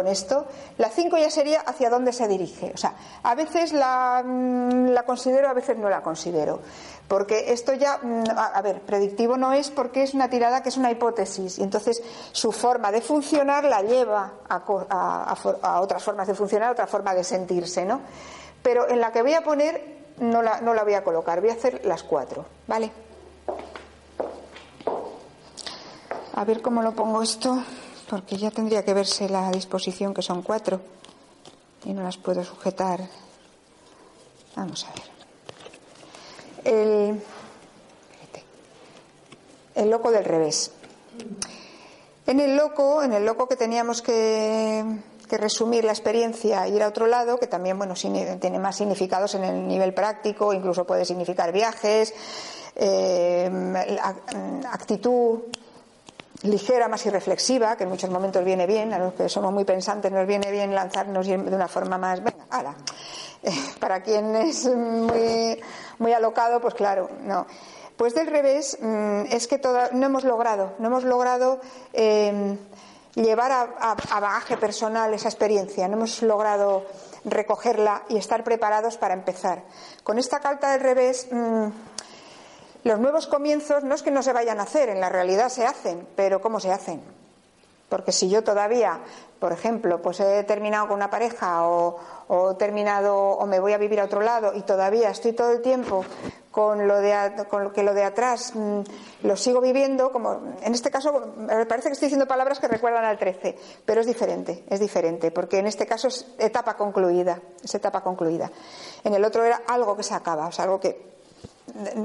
esto. La 5 ya sería hacia dónde se dirige. O sea, a veces la, mm, la, considero, a veces no la considero. Porque esto ya, mm, a, ver, predictivo no es porque es una tirada que es una hipótesis. Y entonces su forma de funcionar la lleva a, a, a otras formas de funcionar, a otra forma de sentirse, ¿no? Pero en la que voy a poner no la, no la voy a colocar, voy a hacer las cuatro, ¿vale? A ver cómo lo pongo esto, porque ya tendría que verse la disposición que son cuatro y no las puedo sujetar. Vamos a ver. El, el loco del revés. En el loco, en el loco que teníamos que que resumir la experiencia y ir a otro lado, que también bueno, tiene más significados en el nivel práctico, incluso puede significar viajes, eh, actitud ligera, más irreflexiva, que en muchos momentos viene bien, a los que somos muy pensantes nos viene bien lanzarnos de una forma más, venga, ala. para quien es muy, muy alocado, pues claro, no. Pues del revés, mm, es que no hemos logrado, no hemos logrado eh, llevar a, bagaje personal esa experiencia. No hemos logrado recogerla y estar preparados para empezar. Con esta carta del revés, mm, los nuevos comienzos no es que no se vayan a hacer, en la realidad se hacen, pero ¿cómo se hacen? Porque si yo todavía, por ejemplo, pues he terminado con una pareja o, he terminado o me voy a vivir a otro lado y todavía estoy todo el tiempo con lo de con lo que lo de atrás mm, lo sigo viviendo como en este caso me parece que estoy diciendo palabras que recuerdan al 13 pero es diferente es diferente porque en este caso es etapa concluida es etapa concluida. En el otro era algo que se acaba o sea algo que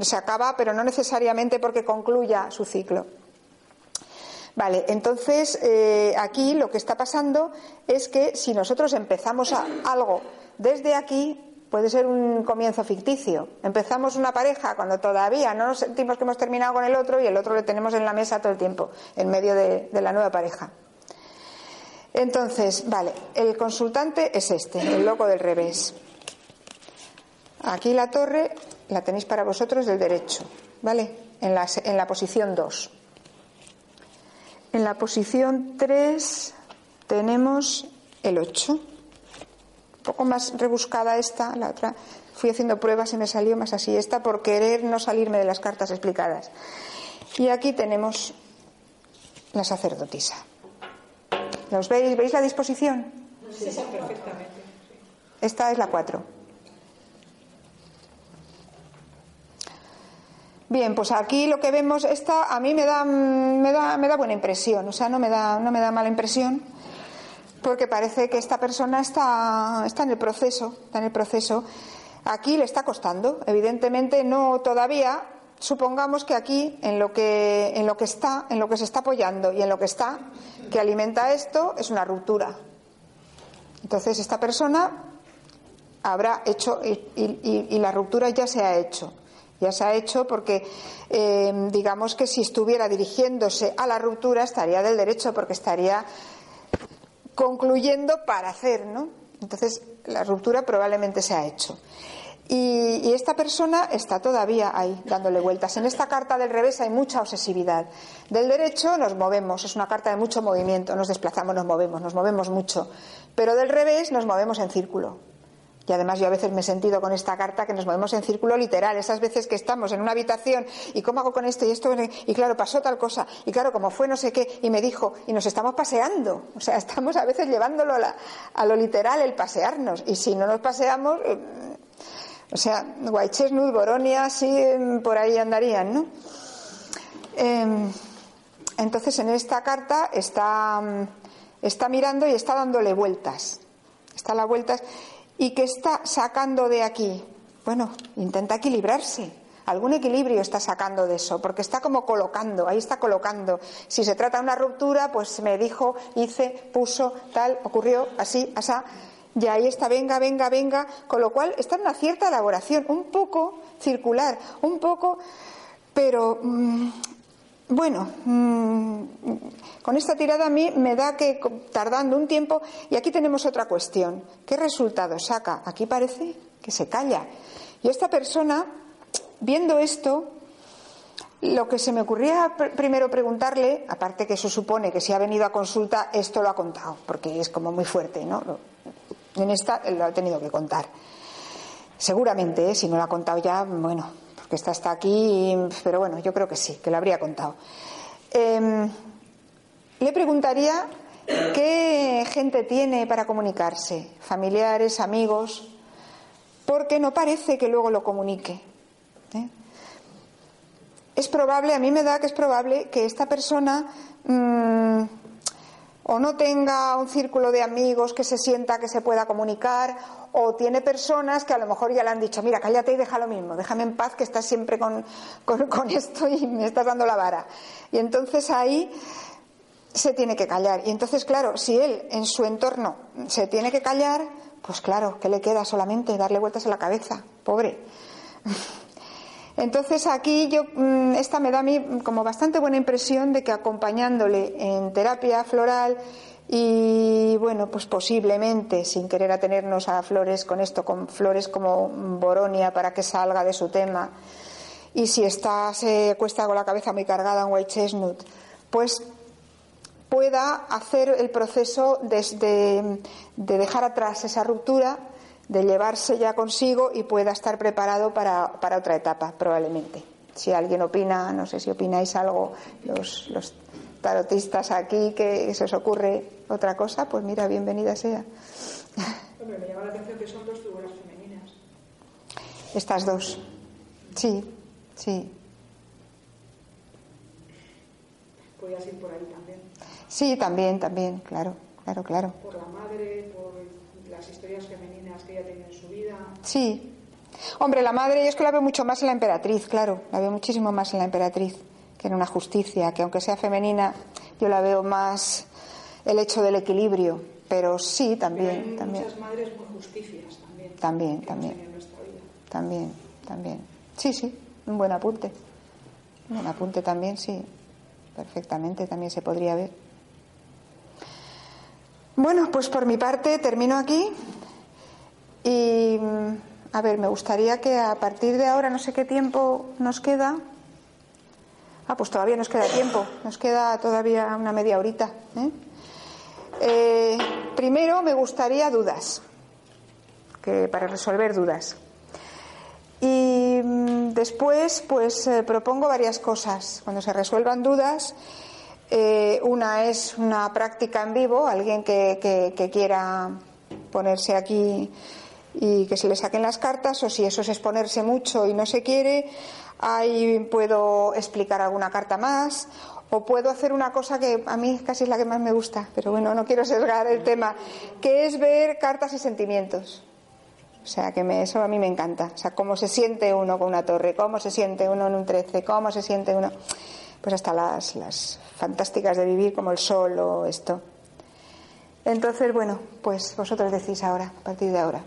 se acaba pero no necesariamente porque concluya su ciclo Vale, entonces eh, aquí lo que está pasando es que si nosotros empezamos a algo desde aquí, puede ser un comienzo ficticio. Empezamos una pareja cuando todavía no nos sentimos que hemos terminado con el otro y el otro le tenemos en la mesa todo el tiempo, en medio de, la nueva pareja. Entonces, vale, el consultante es este, el loco del revés. Aquí la torre la tenéis para vosotros del derecho, ¿vale? En la, en la posición 2. En la posición 3 tenemos el 8 poco más rebuscada esta, la otra fui haciendo pruebas y me salió más así, esta por querer no salirme de las cartas explicadas. Y aquí tenemos la sacerdotisa. ¿Los veis? ¿Veis la disposición? Sí, perfectamente. Esta es la 4. Bien, pues aquí lo que vemos, esta a mí me da, me da, me da buena impresión, o sea, no me da, no me da mala impresión porque parece que esta persona está, está en el proceso, está en el proceso. Aquí le está costando, evidentemente no todavía. Supongamos que aquí, en lo que, en lo que está, en lo que se está apoyando y en lo que está, que alimenta esto, es una ruptura. Entonces, esta persona habrá hecho, y, la ruptura ya se ha hecho. Ya se ha hecho porque, eh, digamos que si estuviera dirigiéndose a la ruptura, estaría del derecho, porque estaría concluyendo para hacer, ¿no? Entonces, la ruptura probablemente se ha hecho. Y, esta persona está todavía ahí, dándole vueltas. En esta carta del revés hay mucha obsesividad. Del derecho nos movemos, es una carta de mucho movimiento, nos desplazamos, nos movemos, nos movemos mucho. Pero del revés nos movemos en círculo. Y además yo a veces me he sentido con esta carta que nos movemos en círculo literal, esas veces que estamos en una habitación y cómo hago con esto y esto, y claro, pasó tal cosa, y claro, como fue no sé qué, y me dijo, y nos estamos paseando, o sea, estamos a veces llevándolo a, lo literal, el pasearnos, y si no nos paseamos, eh, O sea, White Chestnut, Boronia, sí, em, por ahí andarían, ¿no? Em, entonces, en esta carta está, mm, está mirando y está dándole vueltas. Está a las vueltas. ¿Y qué está sacando de aquí? Bueno, intenta equilibrarse. Algún equilibrio está sacando de eso, porque está como colocando, ahí está colocando. Si se trata de una ruptura, pues me dijo, hice, puso, tal, ocurrió, así, asá. Y ahí está, venga, venga, venga. Con lo cual está en una cierta elaboración, un poco circular, un poco, pero mm, bueno, mm, con esta tirada a mí me da que tardando un tiempo, y aquí tenemos otra cuestión. ¿Qué resultado saca? Aquí parece que se calla. Y esta persona viendo esto, lo que se me ocurría primero preguntarle, aparte que eso supone que si ha venido a consulta, esto lo ha contado, porque es como muy fuerte, ¿no? En esta lo ha tenido que contar. Seguramente, ¿eh? si no lo ha contado ya, bueno, porque está hasta aquí, pero bueno, yo creo que sí, que lo habría contado. Em, le preguntaría qué gente tiene para comunicarse, familiares, amigos, porque no parece que luego lo comunique. ¿eh? Es probable, a mí me da que es probable que esta persona mm, o no tenga un círculo de amigos que se sienta que se pueda comunicar, o tiene personas que a lo mejor ya le han dicho, mira, cállate y deja lo mismo, déjame en paz que estás siempre con, esto y me estás dando la vara. Y entonces ahí se tiene que callar. Y entonces, claro, si él en su entorno se tiene que callar, pues claro, ¿qué le queda solamente? Darle vueltas a la cabeza, pobre. Entonces aquí yo, mm, esta me da a mí como bastante buena impresión de que acompañándole en terapia floral y bueno, pues posiblemente, sin querer atenernos a flores con esto, con flores como Boronia para que salga de su tema, y si está, se cuesta con la cabeza muy cargada en White Chestnut, pues pueda hacer el proceso de dejar atrás esa ruptura de llevarse ya consigo y pueda estar preparado para, para otra etapa, probablemente. Si alguien opina, no sé si opináis algo, los, los tarotistas aquí, que se os ocurre otra cosa, pues mira, bienvenida sea. Hombre, me llama la atención que son dos figuras femeninas. Estas dos. Sí, sí. Podías ir por ahí también. Sí, también, también, claro, claro, claro. Por la madre, por las historias femeninas que ella tenía en su vida. Sí. Hombre, la madre yo es que la veo mucho más en la emperatriz, claro, la veo muchísimo más en la emperatriz que en una justicia, que aunque sea femenina, yo la veo más el hecho del equilibrio, pero sí, también. Pero hay también. muchas madres muy justicias también. También, también. También, también. Sí, sí, un buen apunte. Un buen apunte también, sí. Perfectamente, también se podría ver. Bueno, pues por mi parte termino aquí. Y, mm, a ver, me gustaría que a partir de ahora, no sé qué tiempo nos queda. Ah, pues todavía nos queda tiempo. Nos queda todavía una media horita. ¿eh? Eh, primero me gustaría dudas, que para resolver dudas. Y mm, después, pues eh, propongo varias cosas. Cuando se resuelvan dudas, una es una práctica en vivo, alguien que- que quiera ponerse aquí y que se le saquen las cartas, o si eso es exponerse mucho y no se quiere, ahí puedo explicar alguna carta más, o puedo hacer una cosa que a mí casi es la que más me gusta, pero bueno, no quiero sesgar el tema, que es ver cartas y sentimientos. O sea, que me, eso a mí me encanta. O sea, cómo se siente uno con una torre, cómo se siente uno en un 13, cómo se siente uno. Pues hasta las, las fantásticas de vivir como el sol o esto. Entonces, bueno, pues vosotros decís ahora, a partir de ahora.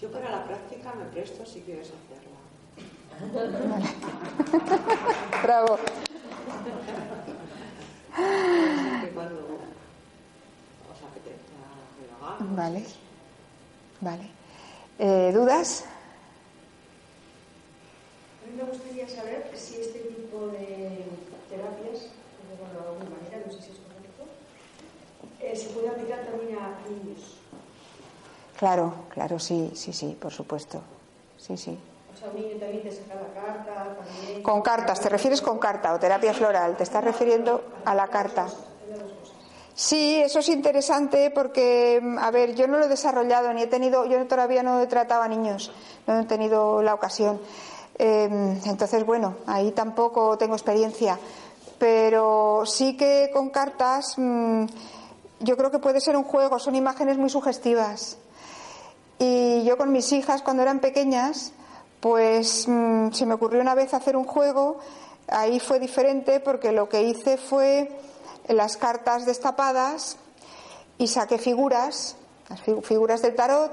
Yo para la práctica me presto si quieres hacerla. Bravo. Vale. Vale. Eh, ¿Dudas? A mí me gustaría saber si este tipo de terapias, de alguna manera, no sé si es correcto, eh, se puede aplicar también a niños. Claro, claro, sí, sí, sí, por supuesto. Sí, sí. Con cartas, ¿te refieres con carta o terapia floral? ¿Te estás refiriendo a la carta? Sí, eso es interesante porque, a ver, yo no lo he desarrollado ni he tenido, yo todavía no he tratado a niños, no he tenido la ocasión. Eh, entonces, bueno, ahí tampoco tengo experiencia, pero sí que con cartas mm, yo creo que puede ser un juego, son imágenes muy sugestivas. Y yo con mis hijas cuando eran pequeñas, pues mm, se me ocurrió una vez hacer un juego, ahí fue diferente porque lo que hice fue las cartas destapadas y saqué figuras, las figuras del tarot,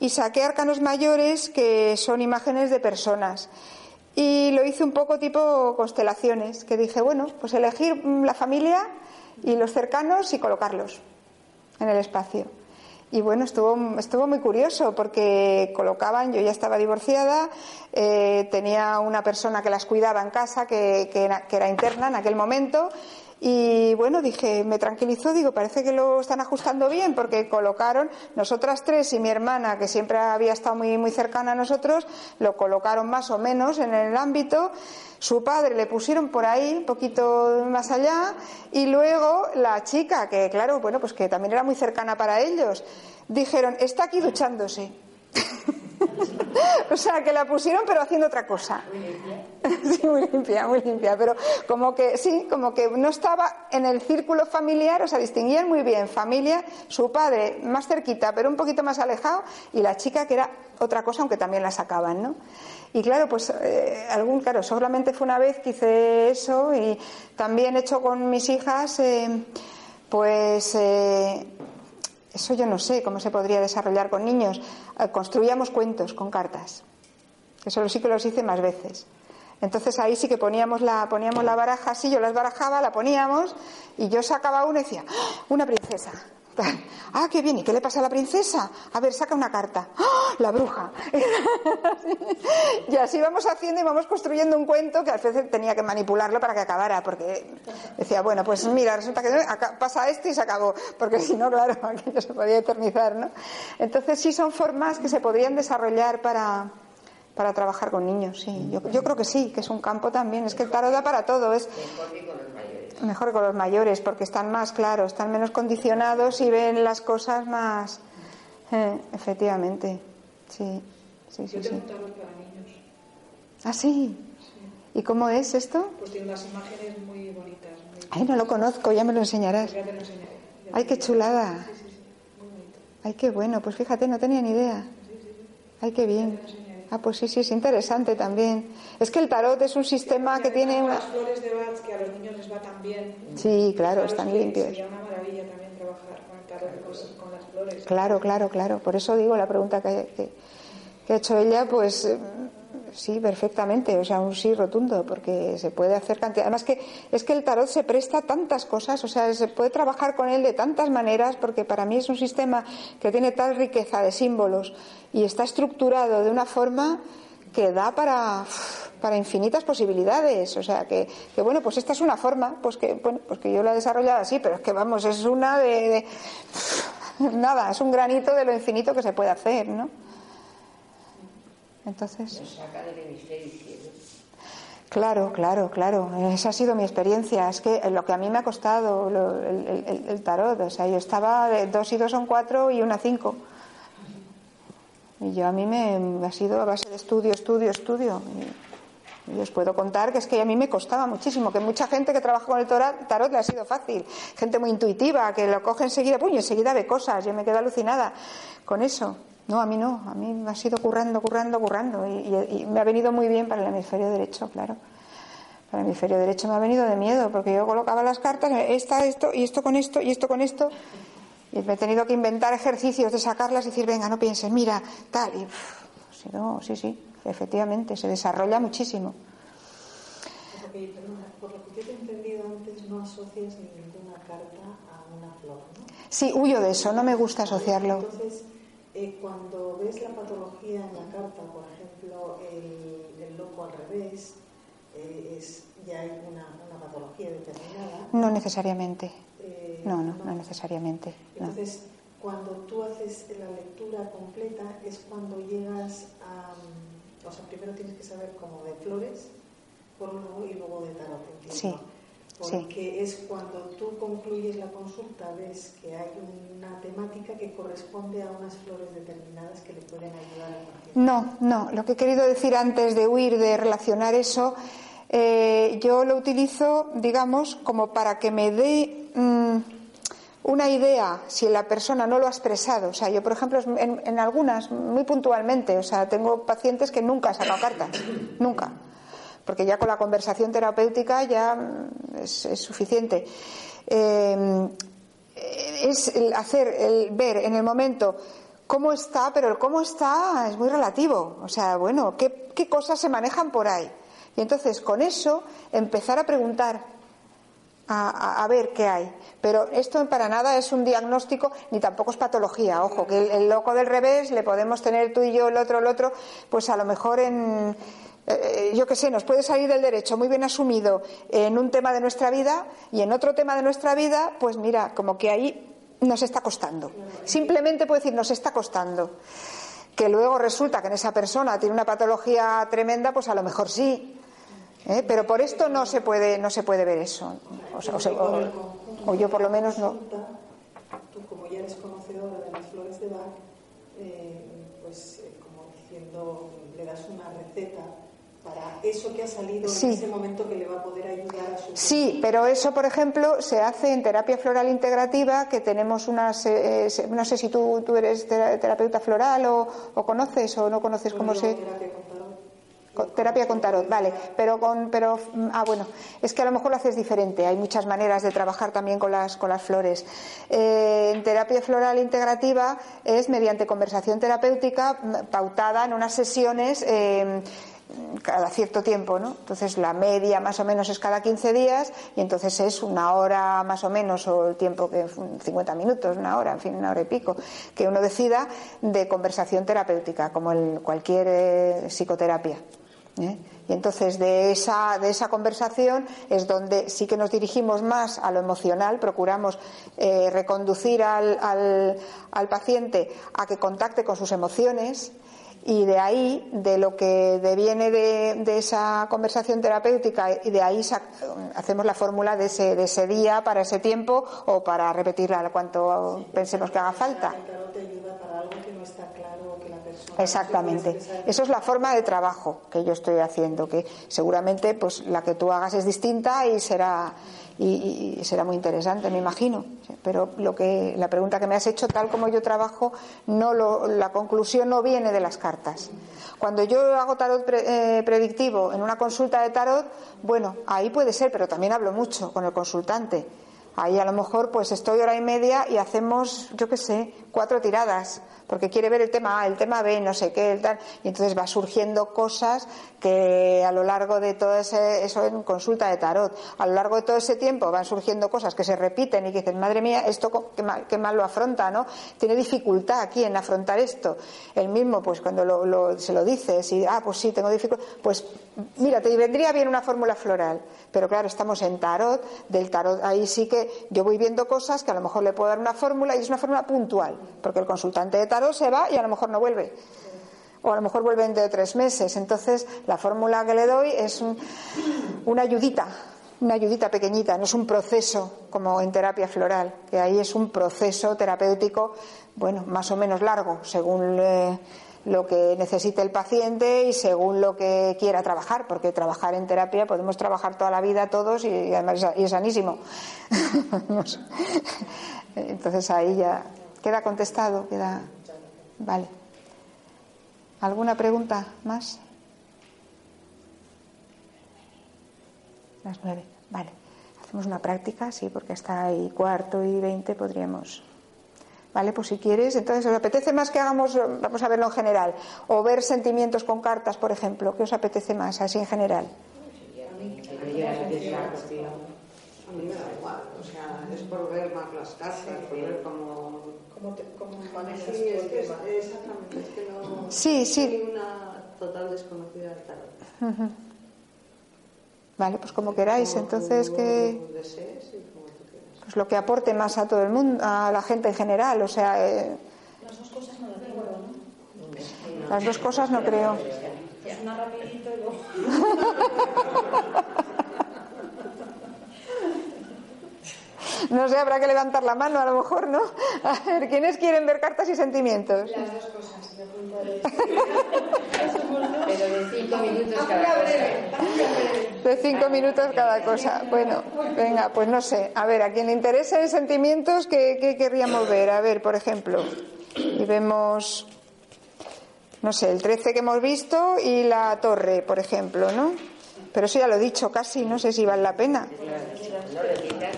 y saqué arcanos mayores que son imágenes de personas. Y lo hice un poco tipo constelaciones, que dije, bueno, pues elegir la familia y los cercanos y colocarlos en el espacio. Y bueno, estuvo, estuvo muy curioso porque colocaban, yo ya estaba divorciada, eh, tenía una persona que las cuidaba en casa, que, que, era, interna en aquel momento, y bueno, dije, me tranquilizó, digo, parece que lo están ajustando bien porque colocaron, nosotras tres y mi hermana, que siempre había estado muy, muy cercana a nosotros, lo colocaron más o menos en el ámbito. Su padre le pusieron por ahí, un poquito más allá, y luego la chica, que claro, bueno, pues que también era muy cercana para ellos, dijeron, está aquí duchándose. O sea, que la pusieron pero haciendo otra cosa. Sí, muy limpia, muy limpia. Pero como que, sí, como que no estaba en el círculo familiar, o sea, distinguían muy bien familia, su padre más cerquita, pero un poquito más alejado, y la chica que era otra cosa, aunque también la sacaban, ¿no? Y claro, pues eh, algún, claro, solamente fue una vez que hice eso y también he hecho con mis hijas, eh, pues eh, eso yo no sé cómo se podría desarrollar con niños. Eh, construíamos cuentos con cartas. Eso sí que los hice más veces. Entonces ahí sí que poníamos la, poníamos la baraja así, yo las barajaba, la poníamos y yo sacaba una y decía, ¡Ah! una princesa. Ah, qué bien. ¿Y qué le pasa a la princesa? A ver, saca una carta. ¡Ah! La bruja. y así vamos haciendo y vamos construyendo un cuento que a veces tenía que manipularlo para que acabara, porque decía, bueno, pues mira, resulta que pasa esto y se acabó, porque si no, claro, aquello se podía eternizar, ¿no? Entonces sí son formas que se podrían desarrollar para, para trabajar con niños, sí. Yo, yo creo que sí, que es un campo también. Es que el tarot da para todo. Es, Mejor con los mayores, porque están más claros, están menos condicionados y ven las cosas más. Eh, efectivamente, sí. sí, sí, Yo tengo tarot para niños. ¿Ah, sí? ¿Y cómo es esto? Pues tiene unas imágenes muy bonitas. Muy... Ay, no lo conozco, ya me lo enseñarás. Ya te lo enseñaré. Ya Ay, qué chulada. enseñaré. Sí, sí, sí. Muy bonito. Ay, qué bueno, pues fíjate, no tenía ni idea. Ay, qué bien. Ah, pues sí, sí, es interesante también. Es que el tarot es un sistema que tiene una... Las flores de Bach, que a los niños les va tan bien. Sí, claro, están limpios. Sería una maravilla también trabajar con el tarot con, con las flores. Claro, claro, claro. Por eso digo la pregunta que, que- que ha hecho ella, pues eh, sí, perfectamente. O sea, un sí rotundo, porque se puede hacer cantidad. Además que es que el tarot se presta a tantas cosas, o sea, se puede trabajar con él de tantas maneras, porque para mí es un sistema que tiene tal riqueza de símbolos y está estructurado de una forma que da para para infinitas posibilidades, o sea que, que, bueno, pues esta es una forma, pues que bueno, pues que yo la he desarrollado así, pero es que vamos, es una de, de- nada, es un granito de lo infinito que se puede hacer, ¿no? Entonces, Nos saca del hemisferio izquierdo. claro, claro, claro, esa ha sido mi experiencia, es que lo que a mí me ha costado lo- el, el- el tarot, o sea, yo estaba de dos y dos son cuatro y una cinco. Y yo a mí me ha sido a base de estudio, estudio, estudio. Y, os puedo contar que es que a mí me costaba muchísimo, que mucha gente que trabaja con el tarot le ha sido fácil, gente muy intuitiva, que lo coge enseguida, puño, enseguida ve cosas, yo me quedo alucinada con eso. No, a mí no, a mí me ha sido currando, currando, currando. Y, y- y me ha venido muy bien para el hemisferio derecho, claro. Para el hemisferio derecho me ha venido de miedo, porque yo colocaba las cartas, esta, esto, y esto con esto, y esto con esto. Y me he tenido que inventar ejercicios de sacarlas y decir, venga, no pienses, mira, tal. Y ha sido- sí, sí, efectivamente, se desarrolla muchísimo. Porque, perdona, por lo que yo te he entendido antes, no asocias ninguna carta a una flor, ¿no? Sí, huyo de eso, no me gusta asociarlo. Entonces, eh, cuando ves la patología en la carta, por ejemplo, el, el loco al revés, eh, es, ya hay una, una patología determinada. No necesariamente. Eh, No, no, no necesariamente. No. Entonces, cuando tú haces la lectura completa, es cuando llegas a. mm, O sea, primero tienes que saber como de flores, por un lado, y luego de tarot. entiendo. Sí, porque es cuando tú concluyes la consulta, ves que hay una temática que corresponde a unas flores determinadas que le pueden ayudar al paciente. No, no, lo que he querido decir antes de huir, de relacionar eso, eh, yo lo utilizo, digamos, como para que me dé mm, una idea si la persona no lo ha expresado. O sea, yo, por ejemplo, en, algunas, muy puntualmente, o sea, tengo pacientes que nunca han sacado cartas, nunca porque ya con la conversación terapéutica ya mm, es, suficiente. Eh, es el hacer, el ver en el momento cómo está, pero el cómo está es muy relativo. O sea, bueno, ¿qué, qué cosas se manejan por ahí? Y entonces con eso empezar a preguntar, a, ver qué hay. Pero esto para nada es un diagnóstico ni tampoco es patología. Ojo, que el, loco del revés le podemos tener tú y yo, el otro, el otro, pues a lo mejor en, eh, yo qué sé, nos puede salir del derecho muy bien asumido en un tema de nuestra vida y en otro tema de nuestra vida, pues mira, como que ahí nos está costando. Simplemente puede decir, nos está costando. Que luego resulta que en esa persona tiene una patología tremenda, pues a lo mejor sí. ¿Eh? Pero por esto no se puede, no se puede ver eso. O, yo por lo menos no. Tú, como ya eres conocedora de las flores de Bach, eh, pues como diciendo, le das una receta para eso que ha salido en ese momento que le va a poder ayudar a su Sí, pero eso, por ejemplo, se hace en terapia floral integrativa, que tenemos unas, eh, no sé si tú, tú eres terapeuta floral o, conoces o no conoces cómo se... Terapia con tarot, vale, pero con, pero, mm, ah, bueno, es que a lo mejor lo haces diferente. Hay muchas maneras de trabajar también con las, con las flores. Eh, en terapia floral integrativa es mediante conversación terapéutica mm, pautada en unas sesiones. Eh, cada cierto tiempo, ¿no? Entonces la media más o menos es cada 15 días y entonces es una hora más o menos o el tiempo que 50 minutos, una hora, en fin, una hora y pico, que uno decida de conversación terapéutica, como cualquier eh, psicoterapia. ¿Eh? Y entonces de esa, de esa conversación es donde sí que nos dirigimos más a lo emocional, procuramos eh, reconducir al, al, al paciente a que contacte con sus emociones y de ahí, de lo que deviene de, esa conversación terapéutica, y de ahí hacemos la fórmula de ese, de ese día, para ese tiempo, o para repetirla cuanto pensemos que haga falta. Exactamente. Eso es la forma de trabajo que yo estoy haciendo, que seguramente pues la que tú hagas es distinta y será y, será muy interesante, me imagino. Pero lo que la pregunta que me has hecho, tal como yo trabajo, no la conclusión no viene de las cartas. Cuando yo hago tarot eh, predictivo en una consulta de tarot, bueno, ahí puede ser, pero también hablo mucho con el consultante. Ahí a lo mejor pues estoy hora y media y hacemos, yo qué sé, cuatro tiradas porque quiere ver el tema A, el tema B, no sé qué, tal, y entonces va surgiendo cosas que a lo largo de todo ese, eso en consulta de tarot, a lo largo de todo ese tiempo van surgiendo cosas que se repiten y que dicen, madre mía, esto qué mal, qué mal lo afronta, ¿no? Tiene dificultad aquí en afrontar esto. El mismo, pues cuando lo, se lo dices y, ah, pues sí, tengo dificultad, pues mira, te vendría bien una fórmula floral, pero claro, estamos en tarot, del tarot ahí sí que yo voy viendo cosas que a lo mejor le puedo dar una fórmula y es una fórmula puntual, porque el consultante de tarot se va y a lo mejor no vuelve. O a lo mejor vuelve dentro de tres meses. Entonces, la fórmula que le doy es una ayudita, una ayudita pequeñita, no es un proceso como en terapia floral, que ahí es un proceso terapéutico, bueno, más o menos largo, según eh, lo que necesite el paciente y según lo que quiera trabajar, porque trabajar en terapia podemos trabajar toda la vida todos y, además y es sanísimo. Entonces ahí ya queda contestado, queda. Vale. ¿Alguna pregunta más? Las nueve. Vale. Hacemos una práctica, sí, porque hasta ahí cuarto y veinte podríamos. Vale, pues si quieres, entonces os apetece más que hagamos, vamos a verlo en general, o ver sentimientos con cartas, por ejemplo, ¿qué os apetece más, así en general? A mí me da igual, o sea, es por ver más las cartas, por ver cómo como, te, como manejas sí, es que es, exactamente, es que no sí, sí. hay una total desconocida del tarot. Uh -huh. Vale, pues como queráis, como entonces que pues lo que aporte más a todo el mundo, a la gente en general, o sea, eh... las dos cosas no lo creo, ¿no? Las dos cosas no creo. Es una rapidito y luego... No sé, habrá que levantar la mano a lo mejor, ¿no? A ver, ¿quiénes quieren ver cartas y sentimientos? Las dos cosas. Pero de cinco minutos cada cosa. De cinco minutos cada cosa. Bueno, venga, pues no sé. A ver, a quien le interesen sentimientos, ¿qué, qué querríamos ver? A ver, por ejemplo, y vemos, no sé, el 13 que hemos visto y la torre, por ejemplo, ¿no? Pero eso ya lo he dicho casi, no sé si vale la pena.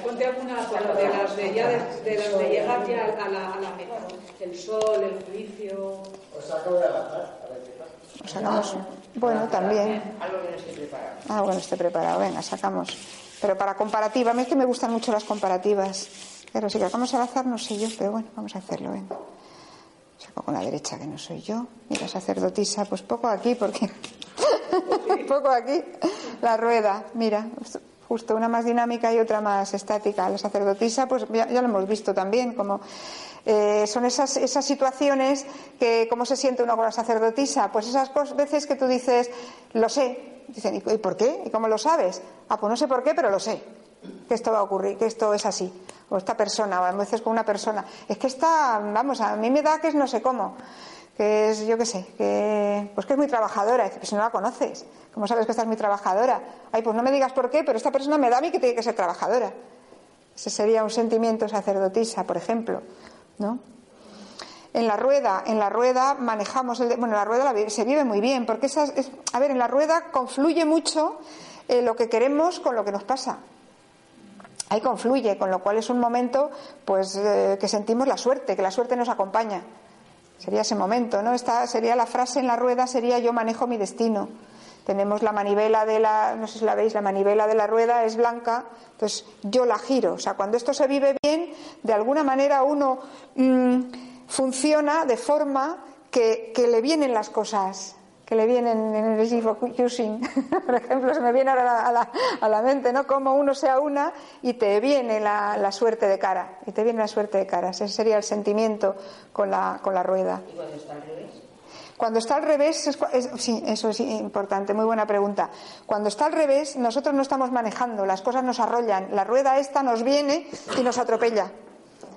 Ponte alguna de las de, ya de, de, las de llegar ya a la, a la meta. El sol, el juicio. Os acabo de adaptar. O sacamos. Bueno, también. Algo que no esté preparado. Algo que no esté preparado. Venga, sacamos. Pero para comparativa, a mí es que me gustan mucho las comparativas. Pero si sacamos al azar, no sé yo, pero bueno, vamos a hacerlo, venga. Saco con la derecha, que no soy yo. Mira, sacerdotisa, pues poco aquí, porque. poco aquí. La rueda, mira, justo una más dinámica y otra más estática. La sacerdotisa, pues ya, lo hemos visto también, como eh, son esas, esas situaciones que, ¿cómo se siente uno con la sacerdotisa? Pues esas veces que tú dices, lo sé. Dicen, ¿y por qué? ¿Y cómo lo sabes? Ah, pues no sé por qué, pero lo sé. Que esto va a ocurrir, que esto es así. O esta persona, o a veces con una persona. Es que esta, vamos, a mí me da que es no sé cómo. Que es, yo qué sé, que, pues que es muy trabajadora. Dice, si no la conoces, ¿cómo sabes que esta es muy trabajadora? Ay, pues no me digas por qué, pero esta persona me da a mí que tiene que ser trabajadora. Ese sería un sentimiento sacerdotisa, por ejemplo. ¿no? En la rueda, en la rueda manejamos el, bueno, la rueda se vive muy bien, porque esas, es, a ver, en la rueda confluye mucho eh, lo que queremos con lo que nos pasa. Ahí confluye, con lo cual es un momento, pues, eh, que sentimos la suerte, que la suerte nos acompaña. Sería ese momento, ¿no? Esta sería la frase en la rueda, sería yo manejo mi destino. Tenemos la manivela de la, no sé si la veis, la manivela de la rueda es blanca, entonces yo la giro. O sea, cuando esto se vive bien, de alguna manera uno mmm, funciona de forma que, que, le vienen las cosas, que le vienen en el using. Por ejemplo, se me viene ahora a la, a la, mente, ¿no? Como uno sea una y te viene la, la, suerte de cara, y te viene la suerte de cara. Ese sería el sentimiento con la, con la rueda. ¿Y cuando está al revés? Cuando está al revés, es, es, sí, eso es importante, muy buena pregunta. Cuando está al revés, nosotros no estamos manejando, las cosas nos arrollan, la rueda esta nos viene y nos atropella.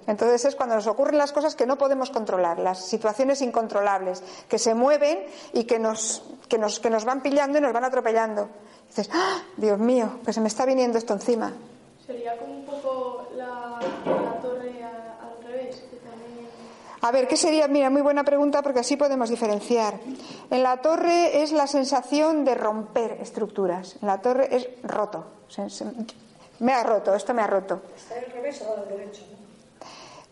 Entonces es cuando nos ocurren las cosas que no podemos controlar, las situaciones incontrolables, que se mueven y que nos, que nos, que nos van pillando y nos van atropellando. Y dices, ¡Ah, Dios mío, que se me está viniendo esto encima. Sería como un poco la, la torre a, al revés, que también a ver, ¿qué sería? Mira, muy buena pregunta porque así podemos diferenciar. En la torre es la sensación de romper estructuras. En la torre es roto. Se, se, me ha roto, esto me ha roto. ¿Está al revés o al derecho? ¿no?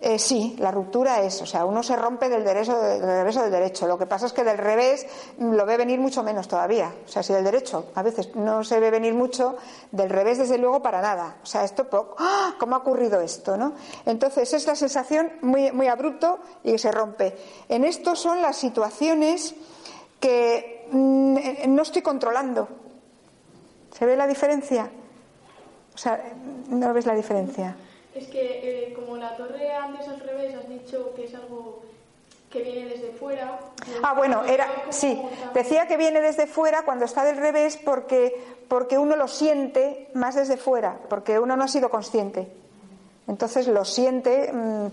Eh, sí, la ruptura es, o sea, uno se rompe del derecho, del revés del derecho. Lo que pasa es que del revés lo ve venir mucho menos todavía. O sea, si del derecho a veces no se ve venir mucho, del revés desde luego para nada. O sea, esto, ¡ah! ¿cómo ha ocurrido esto? ¿no? Entonces es la sensación muy, muy abrupto y se rompe. En esto son las situaciones que mmm, no estoy controlando. ¿Se ve la diferencia? O sea, ¿no ves la diferencia? Es que eh, como la torre antes al revés has dicho que es algo que viene desde fuera. Ah, bueno, era sí, decía que viene desde fuera cuando está del revés porque porque uno lo siente más desde fuera, porque uno no ha sido consciente. Entonces lo siente mmm,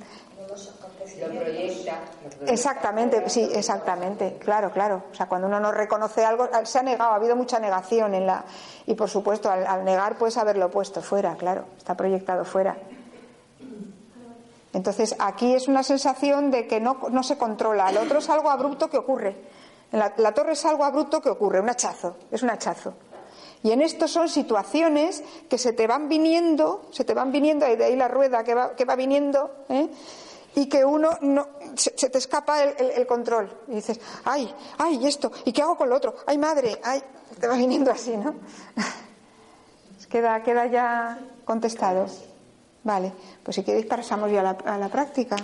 lo proyecta, Exactamente, sí, exactamente, claro, claro. O sea, cuando uno no reconoce algo, se ha negado, ha habido mucha negación en la y por supuesto al, al negar puedes haberlo puesto fuera, claro, está proyectado fuera. Entonces, aquí es una sensación de que no, no se controla. El otro es algo abrupto que ocurre. La, la, torre es algo abrupto que ocurre, un hachazo, es un hachazo. Y en esto son situaciones que se te van viniendo, se te van viniendo, de ahí la rueda que va, que va viniendo, ¿eh? y que uno no, se, te escapa el, el, control. Y dices, ay, ay, esto, ¿y qué hago con lo otro? Ay, madre, ay, te va viniendo así, ¿no? queda, queda ya contestado. Vale, pues si queréis pasamos ya a la, a la práctica.